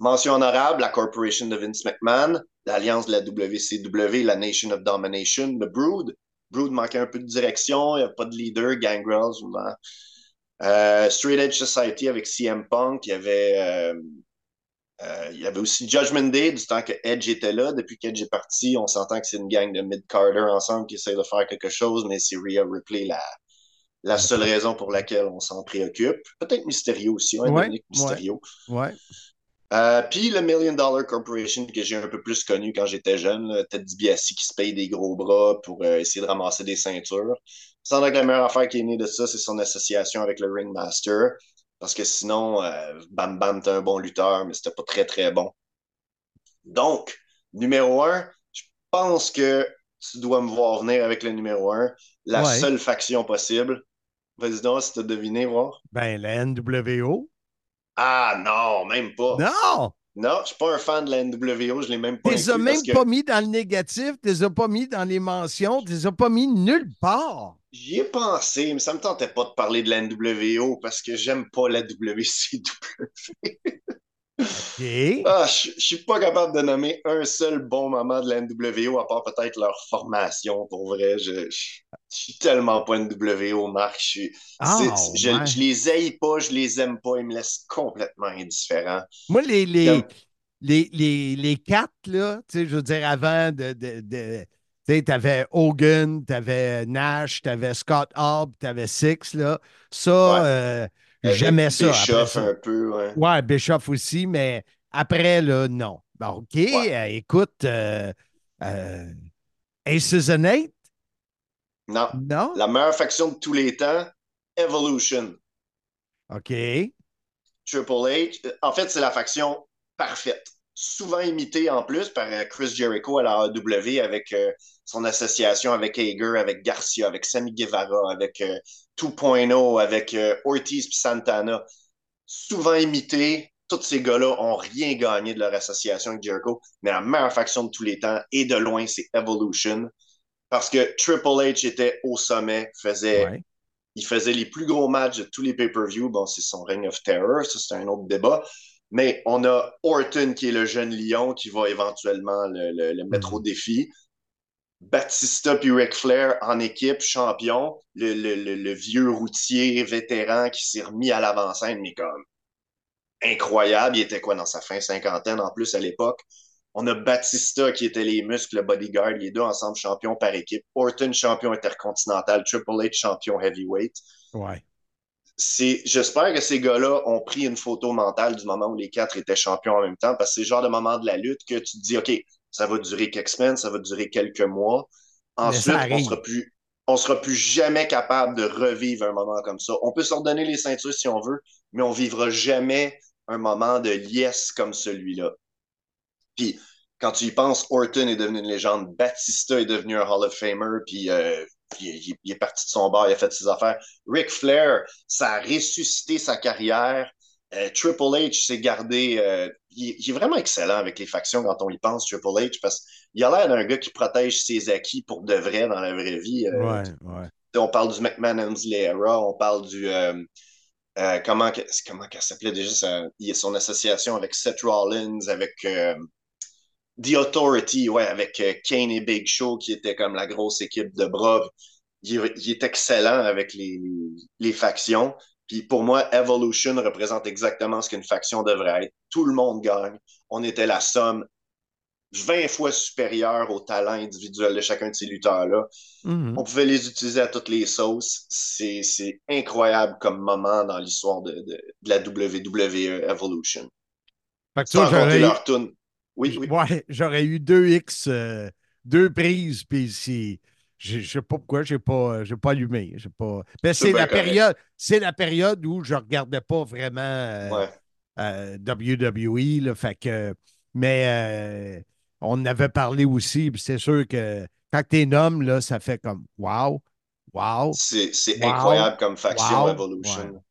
Mention honorable, la Corporation de Vince McMahon, l'Alliance de la WCW, la Nation of Domination, le Brood. Brood manquait un peu de direction, il n'y a pas de leader, Gangrel, souvent. Euh, Straight Edge Society avec CM Punk, il y avait euh, euh, il y avait aussi Judgment Day du temps que Edge était là. Depuis qu'Edge est parti, on s'entend que c'est une gang de mid-carter ensemble qui essaie de faire quelque chose, mais c'est Rhea Ripley la, la seule raison pour laquelle on s'en préoccupe. Peut-être Mysterio aussi, hein, ouais, Mysterio. Ouais. Euh, puis le Million Dollar Corporation que j'ai un peu plus connu quand j'étais jeune, Ted DiBiase qui se paye des gros bras pour euh, essayer de ramasser des ceintures. Sans que la meilleure affaire qui est née de ça, c'est son association avec le Ringmaster. Parce que sinon, euh, Bam Bam, t'es un bon lutteur, mais c'était pas très, très bon. Donc, numéro un, je pense que tu dois me voir venir avec le numéro 1, la Ouais. seule faction possible. Vas-y donc, si tu as deviné, voir. Ben, la NWO. Ah non, même pas. Non! Non, je suis pas un fan de la NWO, je l'ai même pas Tu les as même que pas mis dans le négatif, tu les as pas mis dans les mentions, tu les as pas mis nulle part. J'y ai pensé, mais ça me tentait pas de parler de la NWO parce que j'aime pas la WCW. Ah, je je suis pas capable de nommer un seul bon moment de la NWO à part peut-être leur formation. Pour vrai, je, je, je suis tellement pas NWO, Marc. Je, suis- Ah, c'est- c'est- je, ouais. je les haïs pas, je les aime pas, ils me laissent complètement indifférent. Moi, les, les, les, les, les quatre, là, tu sais, je veux dire, avant de. de, de tu sais, t'avais Hogan, t'avais Nash, t'avais Scott Hall, t'avais Six, là. Ça, Ouais. euh, j'aimais ça. Bischoff un peu, ouais. Ouais, Bischoff aussi, mais après, là, non. Bon, OK, Ouais. euh, écoute, euh, euh, Aces and Eight, Non. non? La meilleure faction de tous les temps, Evolution. OK. Triple H. En fait, c'est la faction parfaite. Souvent imitée en plus par euh, Chris Jericho à la AEW avec euh, son association avec Hager, avec Garcia, avec Sammy Guevara, avec euh, 2.0, avec euh, Ortiz puis Santana. Souvent imité. Tous ces gars-là ont rien gagné de leur association avec Jericho, mais la meilleure faction de tous les temps, et de loin, c'est Evolution. Parce que Triple H était au sommet, faisait Ouais. il faisait les plus gros matchs de tous les pay-per-views. Bon, c'est son Reign of Terror, ça c'est un autre débat. Mais on a Orton qui est le jeune lion qui va éventuellement le, le- le mettre au défi. Batista puis Ric Flair en équipe, champion. Le, le- le- le vieux routier vétéran qui s'est remis à l'avant-scène, mais comme incroyable. Il était quoi dans sa fin cinquantaine en plus à l'époque? On a Batista qui était les muscles, le bodyguard, les deux ensemble champions par équipe. Orton champion intercontinental, Triple H champion heavyweight. Ouais. J'espère que ces gars-là ont pris une photo mentale du moment où les quatre étaient champions en même temps, parce que c'est le genre de moment de la lutte que tu te dis, OK, ça va durer quelques semaines, ça va durer quelques mois. Ensuite, on sera plus, on sera plus jamais capable de revivre un moment comme ça. On peut s'ordonner les ceintures si on veut, mais on vivra jamais un moment de liesse comme celui-là. Puis, quand tu y penses, Orton est devenu une légende, Batista est devenu un Hall of Famer, puis euh, il est parti de son bar, il a fait ses affaires. Ric Flair, ça a ressuscité sa carrière. Euh, Triple H s'est gardé. euh, il, il est vraiment excellent avec les factions quand on y pense, Triple H, parce qu'il a l'air d'un gars qui protège ses acquis pour de vrai dans la vraie vie. Euh, Ouais, ouais. on parle du McMahon Hemsley era, on parle du. comment comment qu'elle s'appelait déjà sa- il y a son association avec Seth Rollins, avec The Authority, ouais, avec Kane et Big Show, qui était comme la grosse équipe de bras. Il, il est excellent avec les, les factions. Puis pour moi, Evolution représente exactement ce qu'une faction devrait être. Tout le monde gagne. On était la somme 20 fois supérieure au talent individuel de chacun de ces lutteurs-là. Mhm. On pouvait les utiliser à toutes les sauces. C'est c'est incroyable comme moment dans l'histoire de, de, de la WWE Evolution. Fait que Sans compter eu- leur tune. Oui, oui. Ouais, j'aurais eu deux X, euh, deux prises, puis si. Je je sais pas pourquoi, j'ai pas, j'ai pas allumé. Pas... Ben, C'est la correct. période, c'est la période où je regardais pas vraiment euh, Ouais. euh, WWE, là, fait que, mais euh, on en avait parlé aussi, c'est sûr que quand t'es homme, là, ça fait comme wow, wow, C'est Wow. incroyable comme faction Wow. Evolution.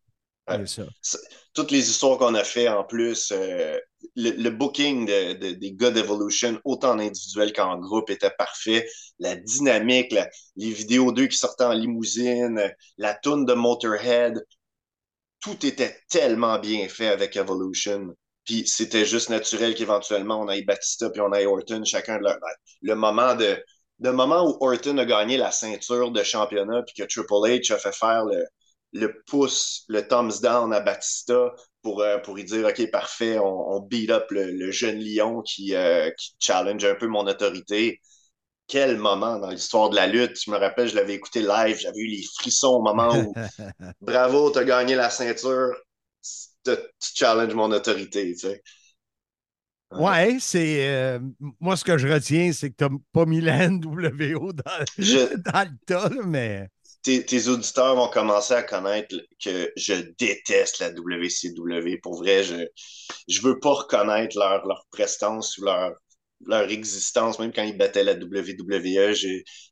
Ça. toutes les histoires qu'on a fait en plus, euh, le, le booking de, de- des gars d'Evolution, autant en individuel qu'en groupe, était parfait. La dynamique, la- les vidéos d'eux qui sortaient en limousine, la toune de Motorhead, tout était tellement bien fait avec Evolution. Puis c'était juste naturel qu'éventuellement on aille Batista puis on aille Orton, chacun de leur. ben, Le moment de. Le moment où Orton a gagné la ceinture de championnat puis que Triple H a fait faire le, le pouce, le thumbs down à Batista pour, euh, pour lui dire OK, parfait, on, on beat up le, le jeune lion qui, euh, qui challenge un peu mon autorité. Quel moment dans l'histoire de la lutte. Je me rappelle, je l'avais écouté live, j'avais eu les frissons au moment où bravo, t'as gagné la ceinture, tu challenges mon autorité, tu sais. Ouais, c'est. euh, moi, ce que je retiens, c'est que tu n'as pas mis la NWO dans, Je- dans le tas, mais. Tes, auditeurs vont commencer à connaître que je déteste la WCW. Pour vrai, je je veux pas reconnaître leur, leur prestance ou leur, leur existence, même quand ils battaient la WWE.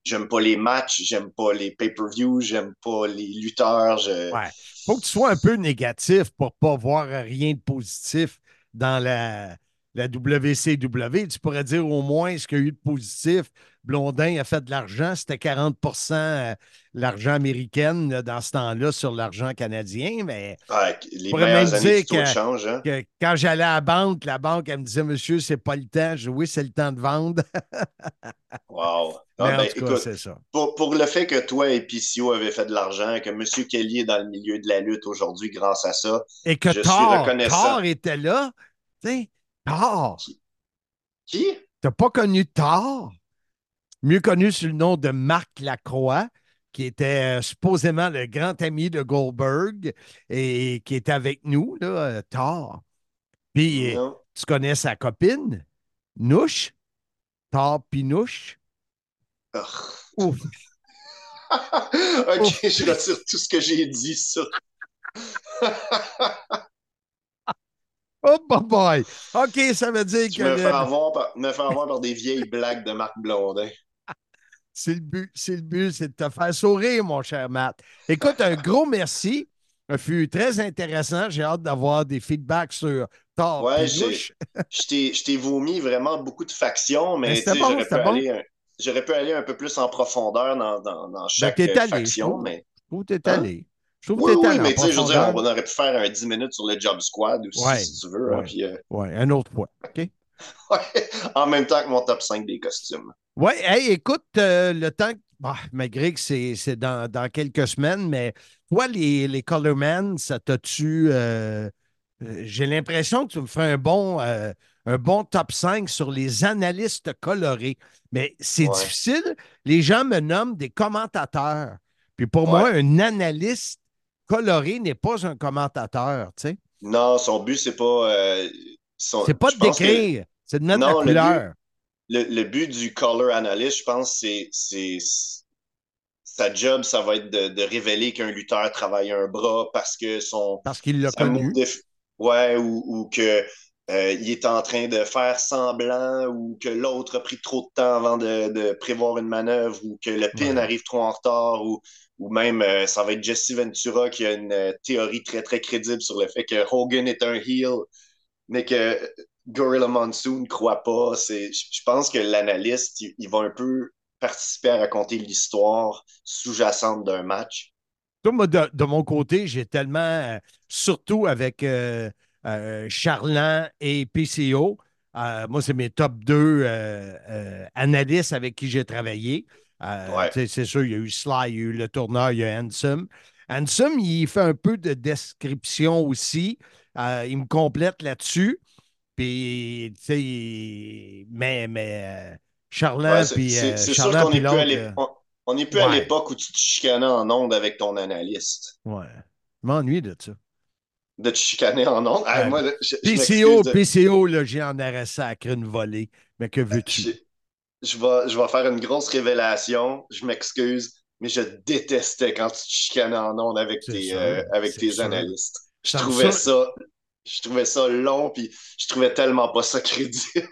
J'aime pas les matchs, j'aime pas les pay-per-views, j'aime pas les lutteurs. Ouais. Faut que tu sois un peu négatif pour pas voir rien de positif dans la, la WCW. Tu pourrais dire au moins ce qu'il y a eu de positif. Blondin a fait de l'argent, c'était 40% euh, l'argent américain dans ce temps-là sur l'argent canadien, mais ouais, les meilleures années que, hein. que, quand j'allais à la banque, la banque, elle me disait Monsieur, c'est pas le temps. Je dis Oui, c'est le temps de vendre. wow. Ben, écoute, ça. Pour, pour, le fait que toi et PCO avaient fait de l'argent, que M. Kelly est dans le milieu de la lutte aujourd'hui grâce à ça, et que je Thor, suis reconnaissant. Thor était là, tu sais, Thor. Qui? T'as pas connu Thor? mieux connu sous le nom de Marc Lacroix, qui était euh, supposément le grand ami de Goldberg et qui était avec nous, là, euh, Thor. Puis, euh, tu connais sa copine, Nouche? Thor Pinouche? Ouf. ok, je retire tout ce que j'ai dit sur. oh, bye bye. OK, ça veut dire que. Me faire, avoir par, me faire avoir par des vieilles blagues de Marc Blondin. C'est le but, c'est le but, c'est de te faire sourire, mon cher Matt. Écoute, un gros merci. Ça fut très intéressant. J'ai hâte d'avoir des feedbacks sur Thor. Ouais, je t'ai vomi vraiment beaucoup de factions, mais, mais j'aurais pu, aller, pu aller un peu plus en profondeur dans, dans, dans ben, chaque allé, faction. Je mais... trouve que t'es hein? allé. Je trouve oui, oui, mais tu sais, je veux dire, on aurait pu faire un 10 minutes sur le Job Squad aussi, ouais, si tu veux. Ouais, hein, puis, euh... ouais, une autre fois. OK? en même temps que mon top 5 des costumes. Oui, hey, écoute, euh, le temps, bah, malgré que c'est dans, dans, quelques semaines, mais toi, les, les Colormen, ça t'a-tu. Euh, euh, j'ai l'impression que tu me fais un bon, un bon top 5 sur les analystes colorés. Mais c'est difficile. Les gens me nomment des commentateurs. Puis pour moi, un analyste coloré n'est pas un commentateur, tu sais. Non, son but, c'est pas. c'est pas de décrire, c'est de mettre la couleur le, but du color analyst, je pense, c'est sa job, ça va être de, révéler qu'un lutteur travaille un bras parce que son. Parce qu'il l'a connu. Ouais, ou, ou que euh, il est en train de faire semblant ou que l'autre a pris trop de temps avant de, prévoir une manœuvre ou que le pin arrive trop en retard ou, ou même euh, ça va être Jesse Ventura qui a une euh, théorie très très crédible sur le fait que Hogan est un heel mais que Gorilla Monsoon ne croit pas. Je pense que l'analyste, il, va un peu participer à raconter l'histoire sous-jacente d'un match. Moi, de, mon côté, j'ai tellement, surtout avec euh, euh, Charland et PCO, moi, c'est mes top deux analystes avec qui j'ai travaillé. C'est sûr, il y a eu Sly, il y a eu le tourneur, il y a Handsome. Handsome, il fait un peu de description aussi. il me complète là-dessus. Puis, tu sais, mais, mais euh, Charlotte, puis. C'est euh, sûr qu'on n'est plus à l'époque. On n'est plus à l'époque où tu te chicanais en ondes avec ton analyste. Ouais. Je m'ennuie de ça. De te chicaner en ondes? moi, je, PCO, PCO, là, j'ai en arrêt sacré une volée. Mais que veux-tu? Je, vais, je vais faire une grosse révélation. Je m'excuse, mais je détestais quand tu te chicanais en ondes avec tes, euh, avec tes analystes. Je trouvais ça je trouvais ça long, puis je trouvais tellement pas ça crédible.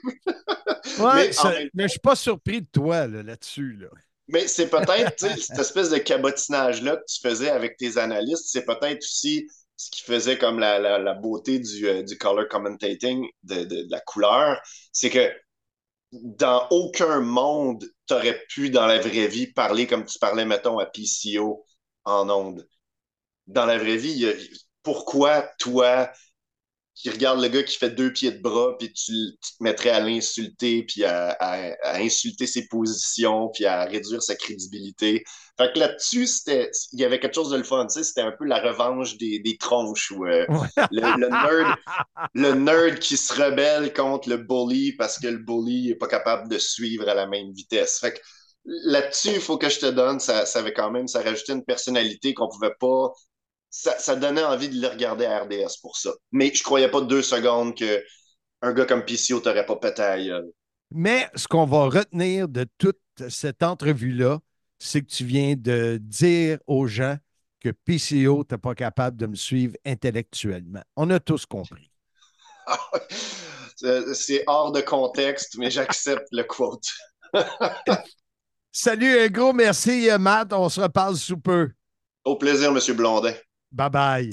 ouais, mais, je suis pas surpris de toi là-dessus. Là, Mais c'est peut-être cette espèce de cabotinage-là que tu faisais avec tes analystes, c'est peut-être aussi ce qui faisait comme la, la, beauté du, euh, du color commentating, de, de, la couleur, c'est que dans aucun monde, tu aurais pu, dans la vraie vie, parler comme tu parlais, mettons, à PCO en ondes. Dans la vraie vie, pourquoi toi, qui regarde le gars qui fait deux pieds de bras, puis tu, te mettrais à l'insulter, puis à, insulter ses positions, puis à réduire sa crédibilité. Fait que là-dessus, c'était, il y avait quelque chose de le fun, tu sais, c'était un peu la revanche des, des tronches, où euh, le, nerd, le nerd qui se rebelle contre le bully parce que le bully n'est pas capable de suivre à la même vitesse. Fait que là-dessus, il faut que je te donne, ça, ça avait quand même, ça rajoutait une personnalité qu'on pouvait pas ça, donnait envie de le regarder à RDS pour ça. Mais je croyais pas deux secondes qu'un gars comme PCO t'aurait pas pété à Mais ce qu'on va retenir de toute cette entrevue-là, c'est que tu viens de dire aux gens que PCO n'était pas capable de me suivre intellectuellement. On a tous compris. C'est hors de contexte, mais j'accepte le quote. Salut, un gros merci, Matt. On se reparle sous peu. Au plaisir, M. Blondin. Bye bye.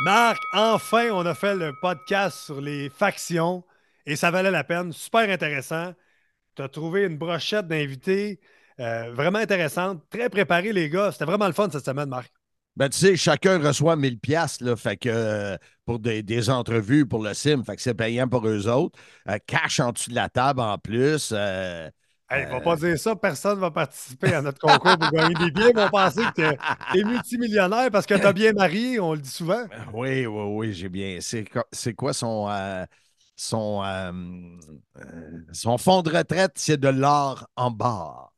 Marc, enfin, on a fait le podcast sur les factions et ça valait la peine. Super intéressant. Tu as trouvé une brochette d'invités euh, vraiment intéressante. Très préparé, les gars. C'était vraiment le fun cette semaine, Marc. Ben, tu sais, chacun reçoit 1000 pièces là, fait que euh, pour des, entrevues pour le sim, fait que c'est payant pour eux autres. Euh, cash en dessous de la table en plus. Euh, Hey, va pas dire ça, personne ne va participer à notre concours pour gagner des billets. Ils vont penser que tu es multimillionnaire parce que tu as bien marié, on le dit souvent. Oui, oui, oui, j'ai bien. C'est quoi son, son, son fonds de retraite? C'est de l'or en bas.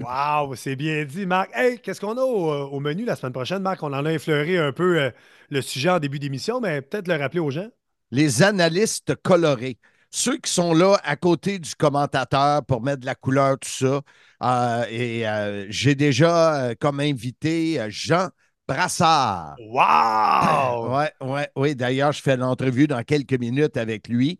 Wow, c'est bien dit, Marc. Hey, qu'est-ce qu'on a au, menu la semaine prochaine, Marc? On en a effleuré un peu euh, le sujet en début d'émission, mais peut-être le rappeler aux gens. Les analystes colorés. Ceux qui sont là à côté du commentateur pour mettre de la couleur, tout ça. Euh, et euh, j'ai déjà comme invité Jean Brassard. Wow! Ouais, ouais, oui. D'ailleurs, je fais l'entrevue dans quelques minutes avec lui.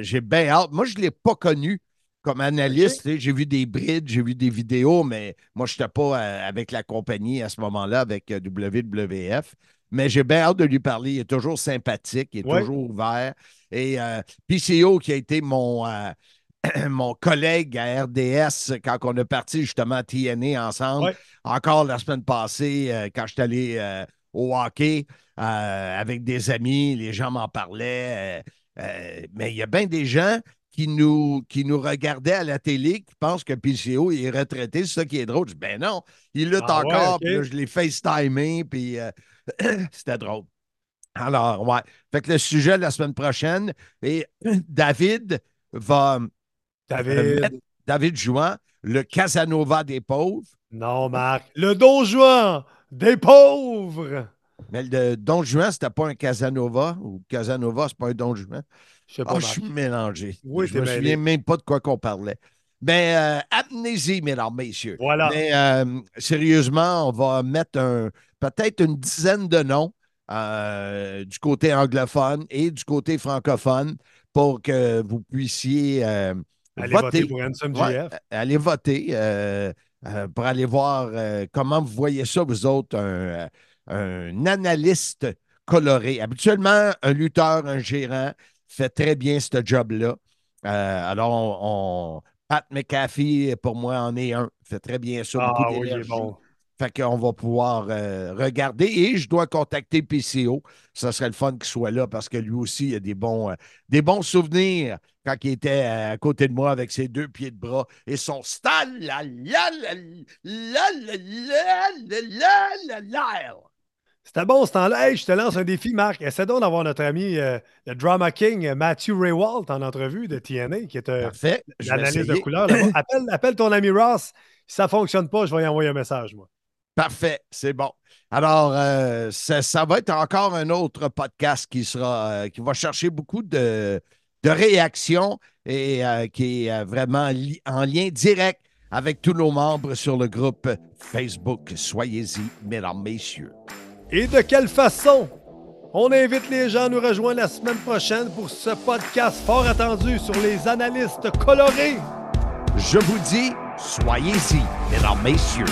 j'ai bien hâte. Moi, je ne l'ai pas connu comme analyste, j'ai vu des brides, j'ai vu des vidéos, mais moi, je n'étais pas euh, avec la compagnie à ce moment-là, avec euh, WWF. Mais j'ai bien hâte de lui parler. Il est toujours sympathique, il est toujours ouvert. Et euh, PCO, qui a été mon, mon collègue à RDS quand on a parti justement à TNA ensemble, encore la semaine passée, quand je suis allé au hockey avec des amis, les gens m'en parlaient. mais il y a bien des gens qui nous, qui nous regardait à la télé, qui pense que PCO est retraité. C'est ça qui est drôle. Je dis, ben non, il lutte ah encore. Puis je l'ai FaceTimé, puis euh, c'était drôle. Alors, ouais. Fait que le sujet de la semaine prochaine, et David va. David. David Jouan, le Casanova des pauvres. Non, Marc. Le Don Juan des pauvres. Mais le Don Juan, c'était pas un Casanova, ou Casanova, c'est pas un Don Juan. Je, oh, je suis mélangé. Oui, je me souviens même pas de quoi qu'on parlait. Mais ben, euh, amnésie, mesdames, messieurs. Voilà. Mais euh, sérieusement, on va mettre peut-être une dizaine de noms euh, du côté anglophone et du côté francophone pour que vous puissiez aller voter. pour Ansem allez voter pour aller voir comment vous voyez ça, vous autres, un, un analyste coloré. Habituellement, un lutteur, un gérant, fait très bien ce job-là. Euh, alors, on, Pat McAfee, pour moi, en est un. Fait très bien ça. Ah oui, il est bon. Fait qu'on va pouvoir euh, regarder. Et je dois contacter PCO. Ça serait le fun qu'il soit là parce que lui aussi, il a des bons, euh, des bons souvenirs quand il était euh, à côté de moi avec ses deux pieds de bras et son stal c'était bon ce temps-là. Hey, je te lance un défi, Marc. Essaie donc d'avoir notre ami, le drama king Matthew Raywalt en entrevue de TNA, qui est un euh, de couleurs. Appelle, appelle, ton ami Ross. Si ça ne fonctionne pas, je vais lui envoyer un message, moi. Parfait, c'est bon. Alors, ça, va être encore un autre podcast qui sera qui va chercher beaucoup de, de réactions et qui est vraiment en lien direct avec tous nos membres sur le groupe Facebook. Soyez-y, mesdames, messieurs. Et de quelle façon? On invite les gens à nous rejoindre la semaine prochaine pour ce podcast fort attendu sur les analystes colorés. Je vous dis, soyez-y, mesdames, messieurs.